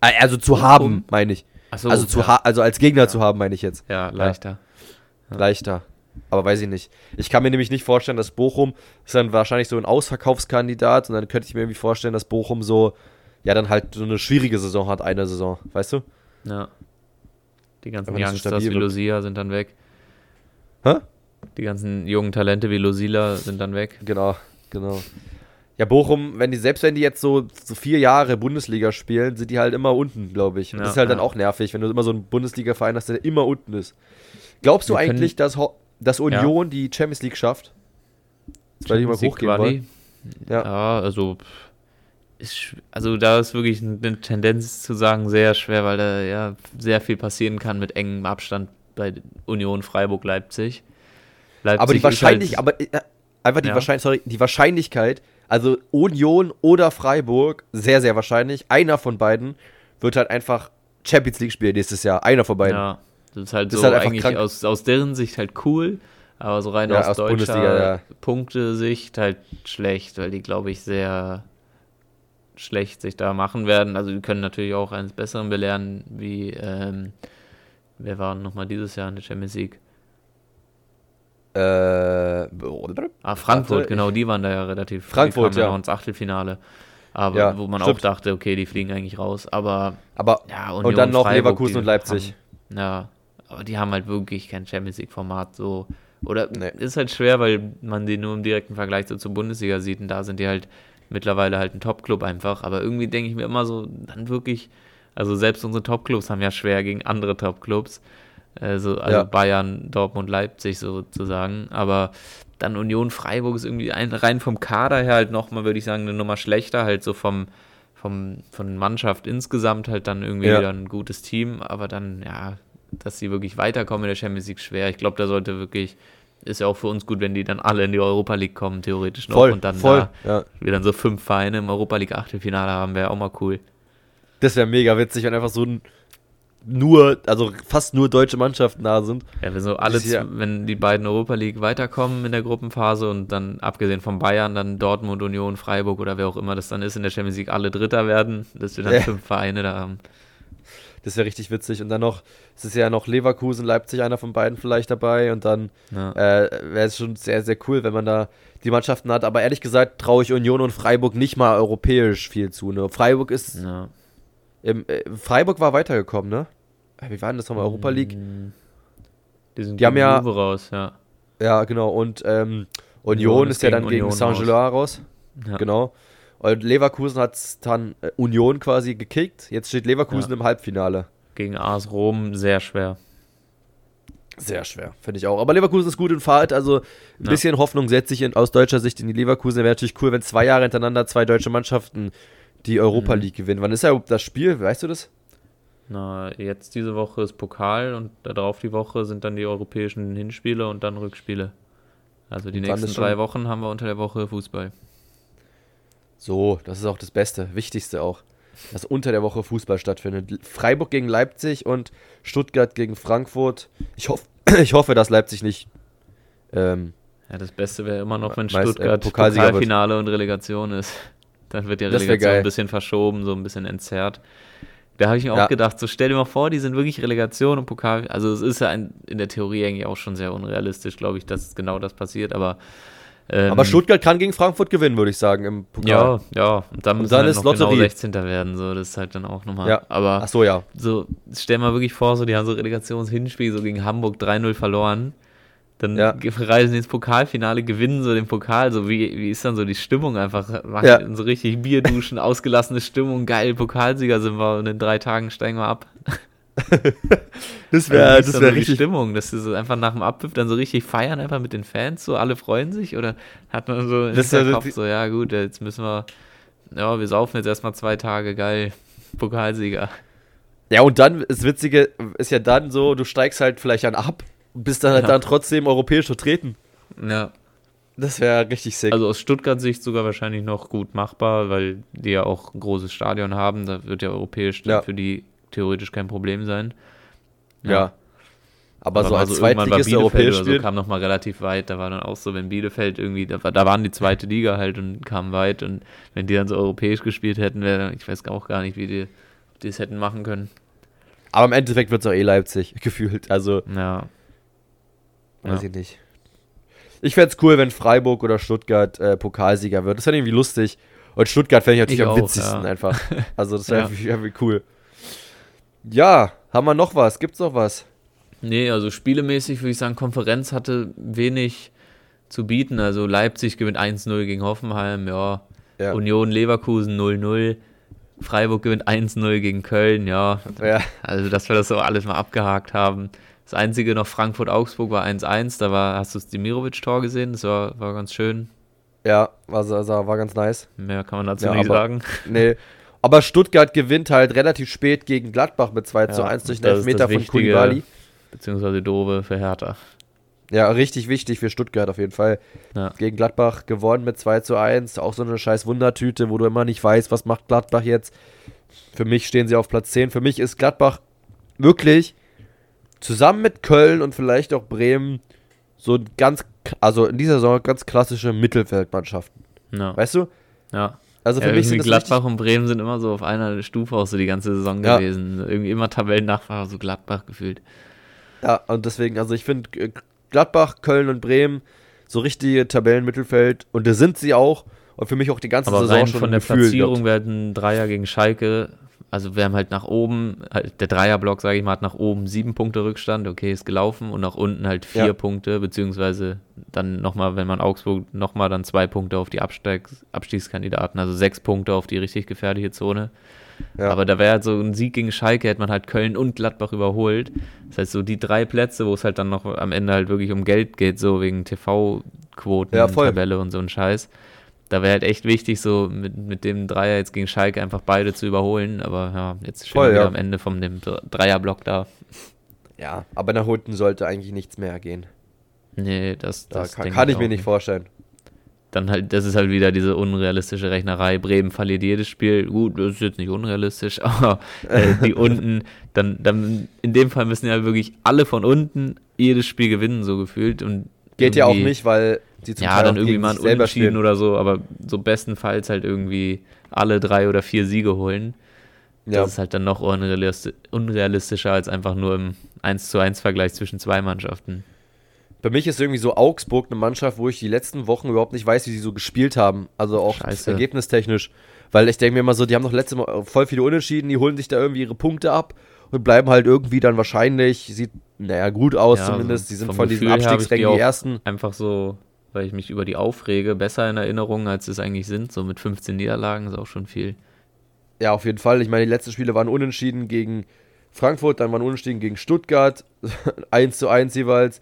Ah, Also zu haben, meine ich. Achso, also, zu ja. also als Gegner Ja. zu haben, meine ich jetzt. ja, leichter. Leichter. Aber weiß ich nicht. Ich kann mir nämlich nicht vorstellen, dass Bochum ist dann wahrscheinlich so ein Ausverkaufskandidat und dann könnte ich mir irgendwie vorstellen, dass Bochum so, ja, dann halt so eine schwierige Saison hat, eine Saison, weißt du? Ja. Die ganzen so Youngsters stabil wie. Lucia sind dann weg. Hä? Die ganzen jungen Talente wie Lucila sind dann weg. Genau, genau. Ja, Bochum, wenn die, selbst wenn die jetzt so, so vier Jahre Bundesliga spielen, sind die halt immer unten, glaube ich. Und Ja, das ist halt dann ja. auch nervig, wenn du immer so einen Bundesliga-Verein hast, der immer unten ist. Glaubst du Wir eigentlich, dass, Ho dass Union die Champions League schafft? Jetzt weil die mal hochgehen wollen. Ja. Ja, also ist, also da ist wirklich eine Tendenz zu sagen sehr schwer, weil da ja sehr viel passieren kann mit engem Abstand bei Union Freiburg Leipzig. Leipzig Aber die ist Wahrscheinlich, halt, aber äh, einfach die Ja. Wahrscheinlich, sorry, die Wahrscheinlichkeit, also Union oder Freiburg, sehr, sehr wahrscheinlich, einer von beiden wird halt einfach Champions League spielen nächstes Jahr. Einer von beiden. ja, das ist halt Das ist so halt einfach eigentlich aus, aus deren Sicht halt cool, aber so rein Ja, aus, aus deutscher ja. Punktesicht halt schlecht, weil die glaube ich sehr schlecht sich da machen werden. Also die können natürlich auch eines Besseren belehren, wie ähm, wer war nochmal dieses Jahr in der Champions League? Äh, Ah, Frankfurt, genau, die waren da ja relativ. Frankfurt, ja. noch ins Achtelfinale. Aber Ja, wo man stimmt. auch dachte, okay, die fliegen eigentlich raus. Aber aber ja, und dann noch Freiburg, Leverkusen und Leipzig. Haben, ja, aber die haben halt wirklich kein Champions League-Format so. Oder Nee. ist halt schwer, weil man die nur im direkten Vergleich so zur Bundesliga sieht und da sind die halt mittlerweile halt ein Top-Club einfach. Aber irgendwie denke ich mir immer so, dann wirklich, also selbst unsere Top-Clubs haben ja schwer gegen andere Top-Clubs. Also, also Ja. Bayern, Dortmund, Leipzig sozusagen. Aber dann Union Freiburg ist irgendwie ein, rein vom Kader her halt nochmal, würde ich sagen, eine Nummer schlechter, halt so vom, vom, von Mannschaft insgesamt halt dann irgendwie Ja. wieder ein gutes Team, aber dann, ja, dass sie wirklich weiterkommen in der Champions League schwer. Ich glaube, da sollte wirklich, ist ja auch für uns gut, wenn die dann alle in die Europa League kommen, theoretisch noch Voll, und dann voll. da Ja. wir dann so fünf Vereine im Europa League Achtelfinale haben, wäre auch mal cool. Das wäre mega witzig, wenn einfach so ein nur, also fast nur deutsche Mannschaften da sind. Ja, wenn so alle, ja- wenn die beiden Europa League weiterkommen in der Gruppenphase und dann abgesehen von Bayern dann Dortmund, Union, Freiburg oder wer auch immer das dann ist in der Champions League alle Dritter werden, dass wir dann Ja. fünf Vereine da haben. Das wäre richtig witzig. Und dann noch, es ist ja noch Leverkusen, Leipzig, einer von beiden vielleicht dabei. Und dann Ja. äh, wäre es schon sehr, sehr cool, wenn man da die Mannschaften hat. Aber ehrlich gesagt traue ich Union und Freiburg nicht mal europäisch viel zu. Ne? Freiburg ist, ja. im, äh, Freiburg war weitergekommen, ne? Äh, Wie war denn das nochmal? Europa League? Mm, Die sind Die haben ja- raus, ja. Ja, genau. Und ähm, Union, Union ist ja dann gegen Union Saint-Gilloise raus. ja. Genau. Und Leverkusen hat dann äh, Union quasi gekickt. Jetzt steht Leverkusen Ja. im Halbfinale. Gegen AS Rom sehr schwer. Sehr schwer, finde ich auch. Aber Leverkusen ist gut in Fahrt, also ein Ja. bisschen Hoffnung setze ich in, aus deutscher Sicht in die Leverkusen. Wäre natürlich cool, wenn zwei Jahre hintereinander zwei deutsche Mannschaften die Europa Mhm. League gewinnen. Wann ist ja das Spiel? Weißt du das? Na, jetzt diese Woche ist Pokal und darauf die Woche sind dann die europäischen Hinspiele und dann Rückspiele. Also die nächsten drei Wochen haben wir unter der Woche Fußball. So, das ist auch das Beste, Wichtigste auch. Dass unter der Woche Fußball stattfindet. Freiburg gegen Leipzig und Stuttgart gegen Frankfurt. Ich, hoff, [CLEARS THROAT] ich hoffe, dass Leipzig nicht. Ähm, Ja, das Beste wäre immer noch, wenn Meist, äh, Stuttgart wird. Pokalfinale und Relegation ist. Dann wird die Relegation ein bisschen verschoben, so ein bisschen entzerrt. Da habe ich mir auch Ja. gedacht, so stell dir mal vor, die sind wirklich Relegation und Pokal. Also es ist ja ein, in der Theorie eigentlich auch schon sehr unrealistisch, glaube ich, dass genau das passiert. Aber, ähm, aber Stuttgart kann gegen Frankfurt gewinnen, würde ich sagen, im Pokal. Ja, ja. Und dann Und dann halt ist noch genau Lotterie. 16. werden. So, das ist halt dann auch nochmal. Ja. Aber Ach so, ja. so, stell mal wirklich vor, so, die haben so Relegationshinspiel so gegen Hamburg 3-0 verloren. Dann ja. reisen ins Pokalfinale, gewinnen so den Pokal. So wie, wie ist dann so die Stimmung einfach? Machen ja. so richtig Bierduschen, [LAUGHS] ausgelassene Stimmung, geil, Pokalsieger sind wir und in drei Tagen steigen wir ab. [LAUGHS] das wäre das wäre so richtig Stimmung, dass sie so einfach nach dem Abpfiff dann so richtig feiern einfach mit den Fans, so alle freuen sich oder hat man so in der Kopf so ja gut, jetzt müssen wir ja, wir saufen jetzt erstmal zwei Tage, geil, [LAUGHS] Pokalsieger. Ja, und dann, das Witzige ist ja dann so, du steigst halt vielleicht dann ab und bist dann halt ja. dann trotzdem europäisch vertreten. Ja. Das wäre richtig sick. Also aus Stuttgart-Sicht sogar wahrscheinlich noch gut machbar, weil die ja auch ein großes Stadion haben. Da wird ja europäisch ja. für die theoretisch kein Problem sein. Ja. ja. Aber, Aber so als so Zweitligist europäisch oder so kam noch mal relativ weit. Da war dann auch so, wenn Bielefeld irgendwie, da, da waren die zweite Liga halt und kamen weit. Und wenn die dann so europäisch gespielt hätten, wäre, ich weiß auch gar nicht, wie die die es hätten machen können. Aber im Endeffekt wird es auch eh Leipzig [LAUGHS] gefühlt. Also. Ja. Weiß ja. ich nicht. Ich fände es cool, wenn Freiburg oder Stuttgart äh, Pokalsieger wird. Das wäre irgendwie lustig. Und Stuttgart fände ich natürlich ich am auch, witzigsten ja. einfach. [LAUGHS] Also das wäre ja. irgendwie cool. Ja, haben wir noch was? Gibt's noch was? Nee, also spielemäßig würde ich sagen, Konferenz hatte wenig zu bieten. Also Leipzig gewinnt 1-0 gegen Hoffenheim, ja. ja. Union Leverkusen 0-0. Freiburg gewinnt 1-0 gegen Köln, ja. ja. Also, dass wir das so alles mal abgehakt haben. Das einzige noch Frankfurt-Augsburg war 1-1. Da war, hast du das Dimirovic-Tor gesehen? Das war, war ganz schön. Ja, war, war ganz nice. Mehr kann man dazu ja, nicht aber, sagen. Nee. [LAUGHS] Aber Stuttgart gewinnt halt relativ spät gegen Gladbach mit 2 zu 1 durch den Elfmeter von Koulibaly. Beziehungsweise Dove für Hertha. Ja, richtig wichtig für Stuttgart auf jeden Fall. Ja. Gegen Gladbach gewonnen mit 2 zu 1. Auch so eine scheiß Wundertüte, wo du immer nicht weißt, was macht Gladbach jetzt. Für mich stehen sie auf Platz 10. Für mich ist Gladbach wirklich zusammen mit Köln und vielleicht auch Bremen so ganz, also in dieser Saison ganz klassische Mittelfeldmannschaften. Ja. Weißt du? Ja. Also für ja, mich sind Gladbach und Bremen sind immer so auf einer Stufe auch so die ganze Saison ja. gewesen. Irgendwie immer Tabellennachfahrer, so Gladbach gefühlt. Ja, und deswegen, also ich finde äh, Gladbach, Köln und Bremen so richtige Tabellenmittelfeld und da sind sie auch und für mich auch die ganze Aber Saison rein schon von der Gefühl Platzierung werden Dreier gegen Schalke, also wir haben halt nach oben, halt der Dreierblock, sage ich mal, hat nach oben sieben Punkte Rückstand, okay, ist gelaufen und nach unten halt vier ja. Punkte, beziehungsweise dann nochmal, wenn man Augsburg nochmal dann zwei Punkte auf die Abstiegs Abstiegskandidaten, also sechs Punkte auf die richtig gefährliche Zone. Ja. Aber da wäre halt so ein Sieg gegen Schalke, hätte man halt Köln und Gladbach überholt. Das heißt, so die drei Plätze, wo es halt dann noch am Ende halt wirklich um Geld geht, so wegen TV-Quoten, ja, Tabelle und so ein Scheiß. Da wäre halt echt wichtig, so mit, mit dem Dreier jetzt gegen Schalke einfach beide zu überholen. Aber ja, jetzt stehen wir ja. am Ende von dem Dreierblock da. Ja, aber nach unten sollte eigentlich nichts mehr gehen. Nee, das, das da kann, kann ich, ich mir nicht vorstellen dann halt, das ist halt wieder diese unrealistische Rechnerei. Bremen verliert jedes Spiel. Gut, das ist jetzt nicht unrealistisch, [LAUGHS] aber äh, die [LAUGHS] unten, dann, dann in dem Fall müssen ja wirklich alle von unten jedes Spiel gewinnen, so gefühlt. Und Geht ja auch nicht, weil die zum Ja, Teil dann irgendwie mal ein Unentschieden oder so, aber so bestenfalls halt irgendwie alle drei oder vier Siege holen. Ja. Das ist halt dann noch unrealistischer als einfach nur im 1 zu 1 Vergleich zwischen zwei Mannschaften. Bei mich ist irgendwie so Augsburg eine Mannschaft, wo ich die letzten Wochen überhaupt nicht weiß, wie sie so gespielt haben. Also auch ergebnistechnisch. Weil ich denke mir immer so, die haben noch letzte Mal voll viele Unentschieden, die holen sich da irgendwie ihre Punkte ab und bleiben halt irgendwie dann wahrscheinlich, sieht, naja, gut aus ja, zumindest. Die sind von diesen Abstiegsrängen die, die ersten. Einfach so, weil ich mich über die aufrege, besser in Erinnerung, als es eigentlich sind. So mit 15 Niederlagen ist auch schon viel. Ja, auf jeden Fall. Ich meine, die letzten Spiele waren unentschieden gegen Frankfurt, dann waren unentschieden gegen Stuttgart, [LAUGHS] 1 zu 1 jeweils.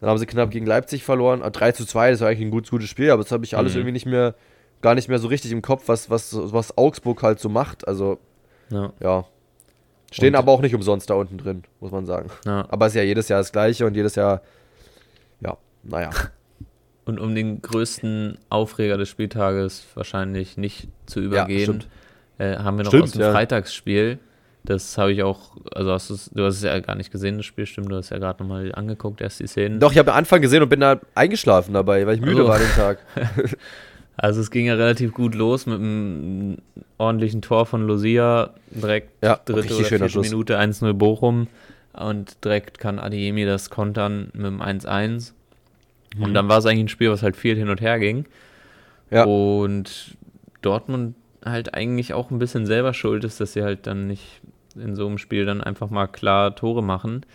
Dann haben sie knapp gegen Leipzig verloren. 3 ah, zu 2, das war eigentlich ein gutes, gutes Spiel, aber das habe ich alles mhm. irgendwie nicht mehr, gar nicht mehr so richtig im Kopf, was, was, was Augsburg halt so macht. Also, ja. ja. Stehen und, aber auch nicht umsonst da unten drin, muss man sagen. Ja. Aber es ist ja jedes Jahr das Gleiche und jedes Jahr, ja, naja. [LAUGHS] Und um den größten Aufreger des Spieltages wahrscheinlich nicht zu übergehen, ja, äh, haben wir noch stimmt, aus dem ja. Freitagsspiel das habe ich auch, also hast du hast es ja gar nicht gesehen, das Spiel, stimmt, du hast ja gerade nochmal angeguckt, erst die Szenen. Doch, ich habe am Anfang gesehen und bin da eingeschlafen dabei, weil ich müde also, war den Tag. [LAUGHS] [LAUGHS] also es ging ja relativ gut los mit einem ordentlichen Tor von Lucia, direkt ja, dritte oder vierte Minute 1-0 Bochum und direkt kann Adiemi das kontern mit dem 1-1. Mhm. Und dann war es eigentlich ein Spiel, was halt viel hin und her ging. Ja. Und Dortmund halt eigentlich auch ein bisschen selber schuld ist, dass sie halt dann nicht in so einem Spiel dann einfach mal klar Tore machen.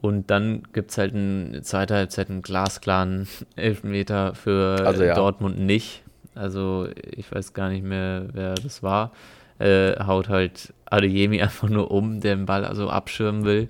Und dann gibt es halt in zweiter Halbzeit einen glasklaren [LAUGHS] Elfmeter für Also ja. Dortmund nicht. Also ich weiß gar nicht mehr, wer das war. Äh, haut halt Adeyemi [LAUGHS] einfach nur um, der den Ball also abschirmen will.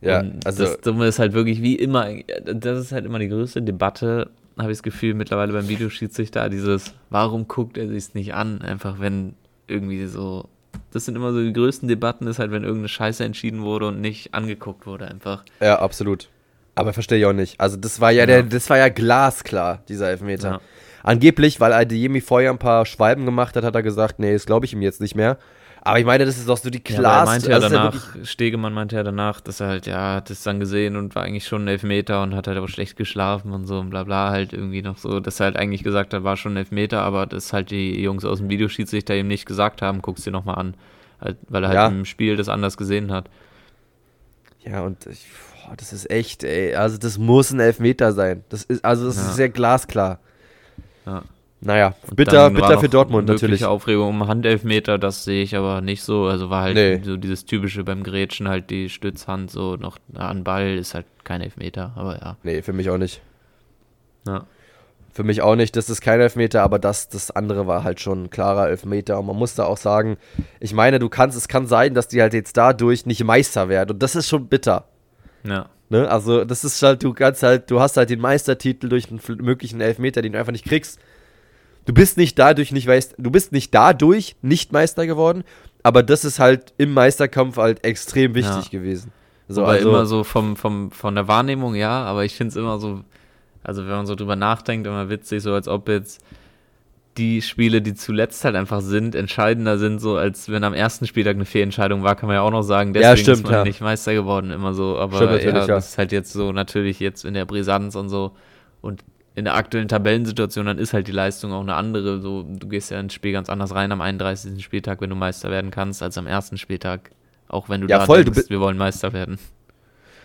Ja, und also- das Dumme ist halt wirklich wie immer, das ist halt immer die größte Debatte, habe ich das Gefühl, mittlerweile beim Videoschiedsrichter, dieses, warum guckt er sich es nicht an? Einfach wenn irgendwie so, das sind immer so die größten Debatten, ist halt, wenn irgendeine Scheiße entschieden wurde und nicht angeguckt wurde einfach. Ja, absolut. Aber verstehe ich auch nicht. Also das war ja, Ja. Der, das war ja glasklar, dieser Elfmeter. Ja. Angeblich, weil Adeyemi vorher ein paar Schwalben gemacht hat, hat er gesagt, nee, das glaube ich ihm jetzt nicht mehr. Aber ich meine, das ist doch so die Ja, er klarste. meinte ja also danach, wirklich- Stegemann meinte ja danach, dass er halt, ja, hat es dann gesehen und war eigentlich schon ein Elfmeter und hat halt aber schlecht geschlafen und so und bla bla halt irgendwie noch so, dass er halt eigentlich gesagt hat, war schon ein Elfmeter, aber das halt die Jungs aus dem Videoschiedsrichter ihm nicht gesagt haben, guck's dir nochmal an. Halt, weil er halt Ja. im Spiel das anders gesehen hat. ja, und ich, boah, das ist echt, ey. Also das muss ein Elfmeter sein. Das ist, also das Ja. ist sehr glasklar. Ja. Naja, Und bitter, bitter für Dortmund natürlich. Aufregung um Handelfmeter, das sehe ich aber nicht so. Also war halt Nee. so dieses typische beim Grätschen, halt die Stützhand so noch an Ball, ist halt kein Elfmeter, aber ja. Nee, für mich auch nicht. ja. Für mich auch nicht, das ist kein Elfmeter, aber das, das andere war halt schon ein klarer Elfmeter. Und man muss da auch sagen, ich meine, du kannst, es kann sein, dass die halt jetzt dadurch nicht Meister werden. Und das ist schon bitter. Ja. Ne? Also, das ist halt, du kannst halt, du hast halt den Meistertitel durch einen möglichen Elfmeter, den du einfach nicht kriegst. Du bist nicht dadurch nicht weißt, du bist nicht dadurch nicht Meister geworden, aber das ist halt im Meisterkampf halt extrem wichtig Ja. gewesen. So, aber also, immer so vom, vom, von der Wahrnehmung, ja, aber ich finde es immer so, also wenn man so drüber nachdenkt, immer witzig, so als ob jetzt die Spiele, die zuletzt halt einfach sind, entscheidender sind, so als wenn am ersten Spieltag eine Fehlentscheidung war, kann man ja auch noch sagen, Ja, deswegen stimmt, ist man ja. nicht Meister geworden, immer so, aber Stimmt ja, ja. das ist halt jetzt so natürlich jetzt in der Brisanz und so und in der aktuellen Tabellensituation, dann ist halt die Leistung auch eine andere, so, du gehst ja ins Spiel ganz anders rein am 31. Spieltag, wenn du Meister werden kannst, als am ersten Spieltag, auch wenn du Ja, da voll, du denkst, bi- wir wollen Meister werden.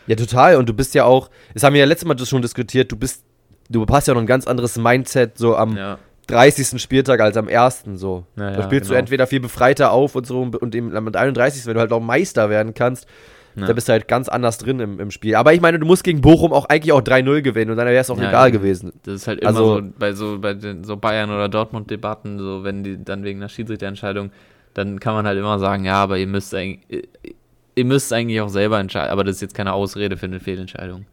Ja, total. Und du bist ja auch, das haben wir ja letztes Mal schon diskutiert, du bist, du hast ja noch ein ganz anderes Mindset so am Ja. 30. Spieltag als am ersten so. Ja, da spielst du genau. entweder viel befreiter auf und so und eben mit 31. wenn du halt auch Meister werden kannst, Ja. da bist du halt ganz anders drin im, im Spiel. Aber ich meine, du musst gegen Bochum auch eigentlich auch 3-0 gewinnen und dann wäre es auch Ja, egal eben. gewesen. Das ist halt immer Also- so bei so bei den so Bayern oder Dortmund Debatten, so wenn die dann wegen einer Schiedsrichterentscheidung, dann kann man halt immer sagen, ja, aber ihr müsst eigentlich ihr müsst eigentlich auch selber entscheiden, aber das ist jetzt keine Ausrede für eine Fehlentscheidung.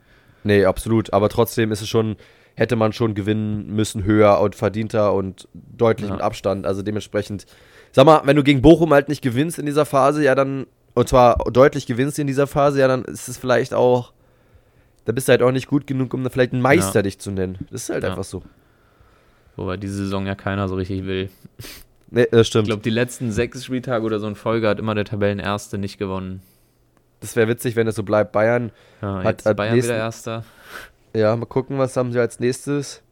Nee, absolut. Aber trotzdem ist es schon, hätte man schon gewinnen müssen, höher und verdienter und deutlich Ja. mit Abstand. Also dementsprechend, sag mal, wenn du gegen Bochum halt nicht gewinnst in dieser Phase, ja dann, und zwar deutlich gewinnst in dieser Phase, ja dann ist es vielleicht auch, da bist du halt auch nicht gut genug, um vielleicht einen Meister Ja. dich zu nennen. Das ist halt Ja. einfach so. Wobei diese Saison ja keiner so richtig will. Nee, das Ich stimmt. glaube, die letzten sechs Spieltage oder so in Folge hat immer der Tabellenerste nicht gewonnen. das wäre witzig, wenn es so bleibt. Bayern, Ja, Hat- jetzt hat Bayern nächsten- wieder Erster. ja, mal gucken, was haben sie als nächstes.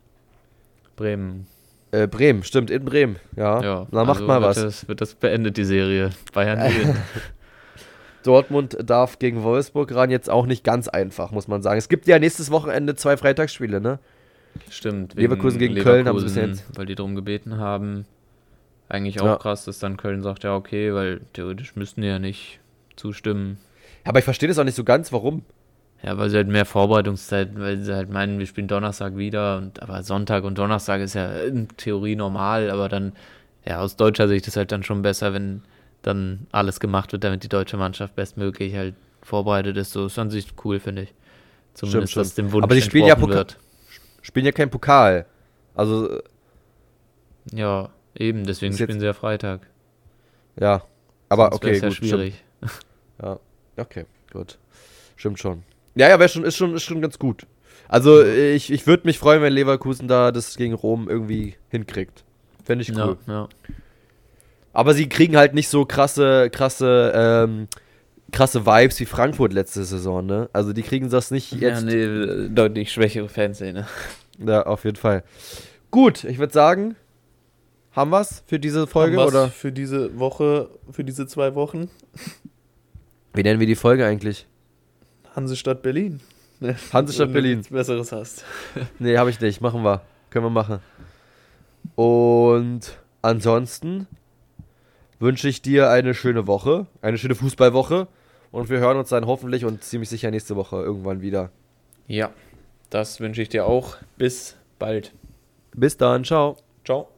Bremen. Äh, Bremen, stimmt, in Bremen. Ja, Ja, na macht also mal was. Das, wird das beendet, die Serie. Bayern [LAUGHS] gewinnt. Dortmund darf gegen Wolfsburg ran, jetzt auch nicht ganz einfach, muss man sagen. Es gibt ja nächstes Wochenende zwei Freitagsspiele, ne? Stimmt. Leverkusen gegen Köln haben sie bis Leverkusen, jetzt. Weil die darum gebeten haben. Eigentlich auch Ja. krass, dass dann Köln sagt, ja, okay, weil theoretisch müssten die ja nicht zustimmen. Aber ich verstehe das auch nicht so ganz, warum. Ja, weil sie halt mehr Vorbereitungszeit, weil sie halt meinen, wir spielen Donnerstag wieder, und, aber Sonntag und Donnerstag ist ja in Theorie normal, aber dann, ja, aus deutscher Sicht ist halt dann schon besser, wenn dann alles gemacht wird, damit die deutsche Mannschaft bestmöglich halt vorbereitet ist. So ist an sich cool, finde ich. Zumindest, stimmt. dass dem Wunsch Aber die spielen ja Poka-. Spielen ja kein Pokal. Also, äh, Ja, eben, deswegen spielen sie ja Freitag. ja. Aber Sonst okay, wär's ja gut. schwierig. Stimmt. [LAUGHS] Ja, okay, gut. Stimmt schon. Ja, ja, wäre schon, ist schon, ist schon ganz gut. Also, ich, ich würde mich freuen, wenn Leverkusen da das gegen Rom irgendwie hinkriegt. Fände ich cool. Ja, ja. Aber sie kriegen halt nicht so krasse, krasse, ähm, krasse Vibes wie Frankfurt letzte Saison, ne? Also die kriegen das nicht ja, jetzt. nee, äh, deutlich schwächere Fanszene. Ja, auf jeden Fall. Gut, ich würde sagen, haben wir's für diese Folge oder Für diese Woche, für diese zwei Wochen. wie nennen wir die Folge eigentlich? Hansestadt Berlin. Hansestadt Wenn du Berlin. nichts Besseres hast. [LAUGHS] Nee, habe ich nicht. Machen wir. Können wir machen. Und ansonsten wünsche ich dir eine schöne Woche, eine schöne Fußballwoche Und wir hören uns dann hoffentlich und ziemlich sicher nächste Woche irgendwann wieder. Ja, das wünsche ich dir auch. Bis bald. Bis dann, ciao. Ciao.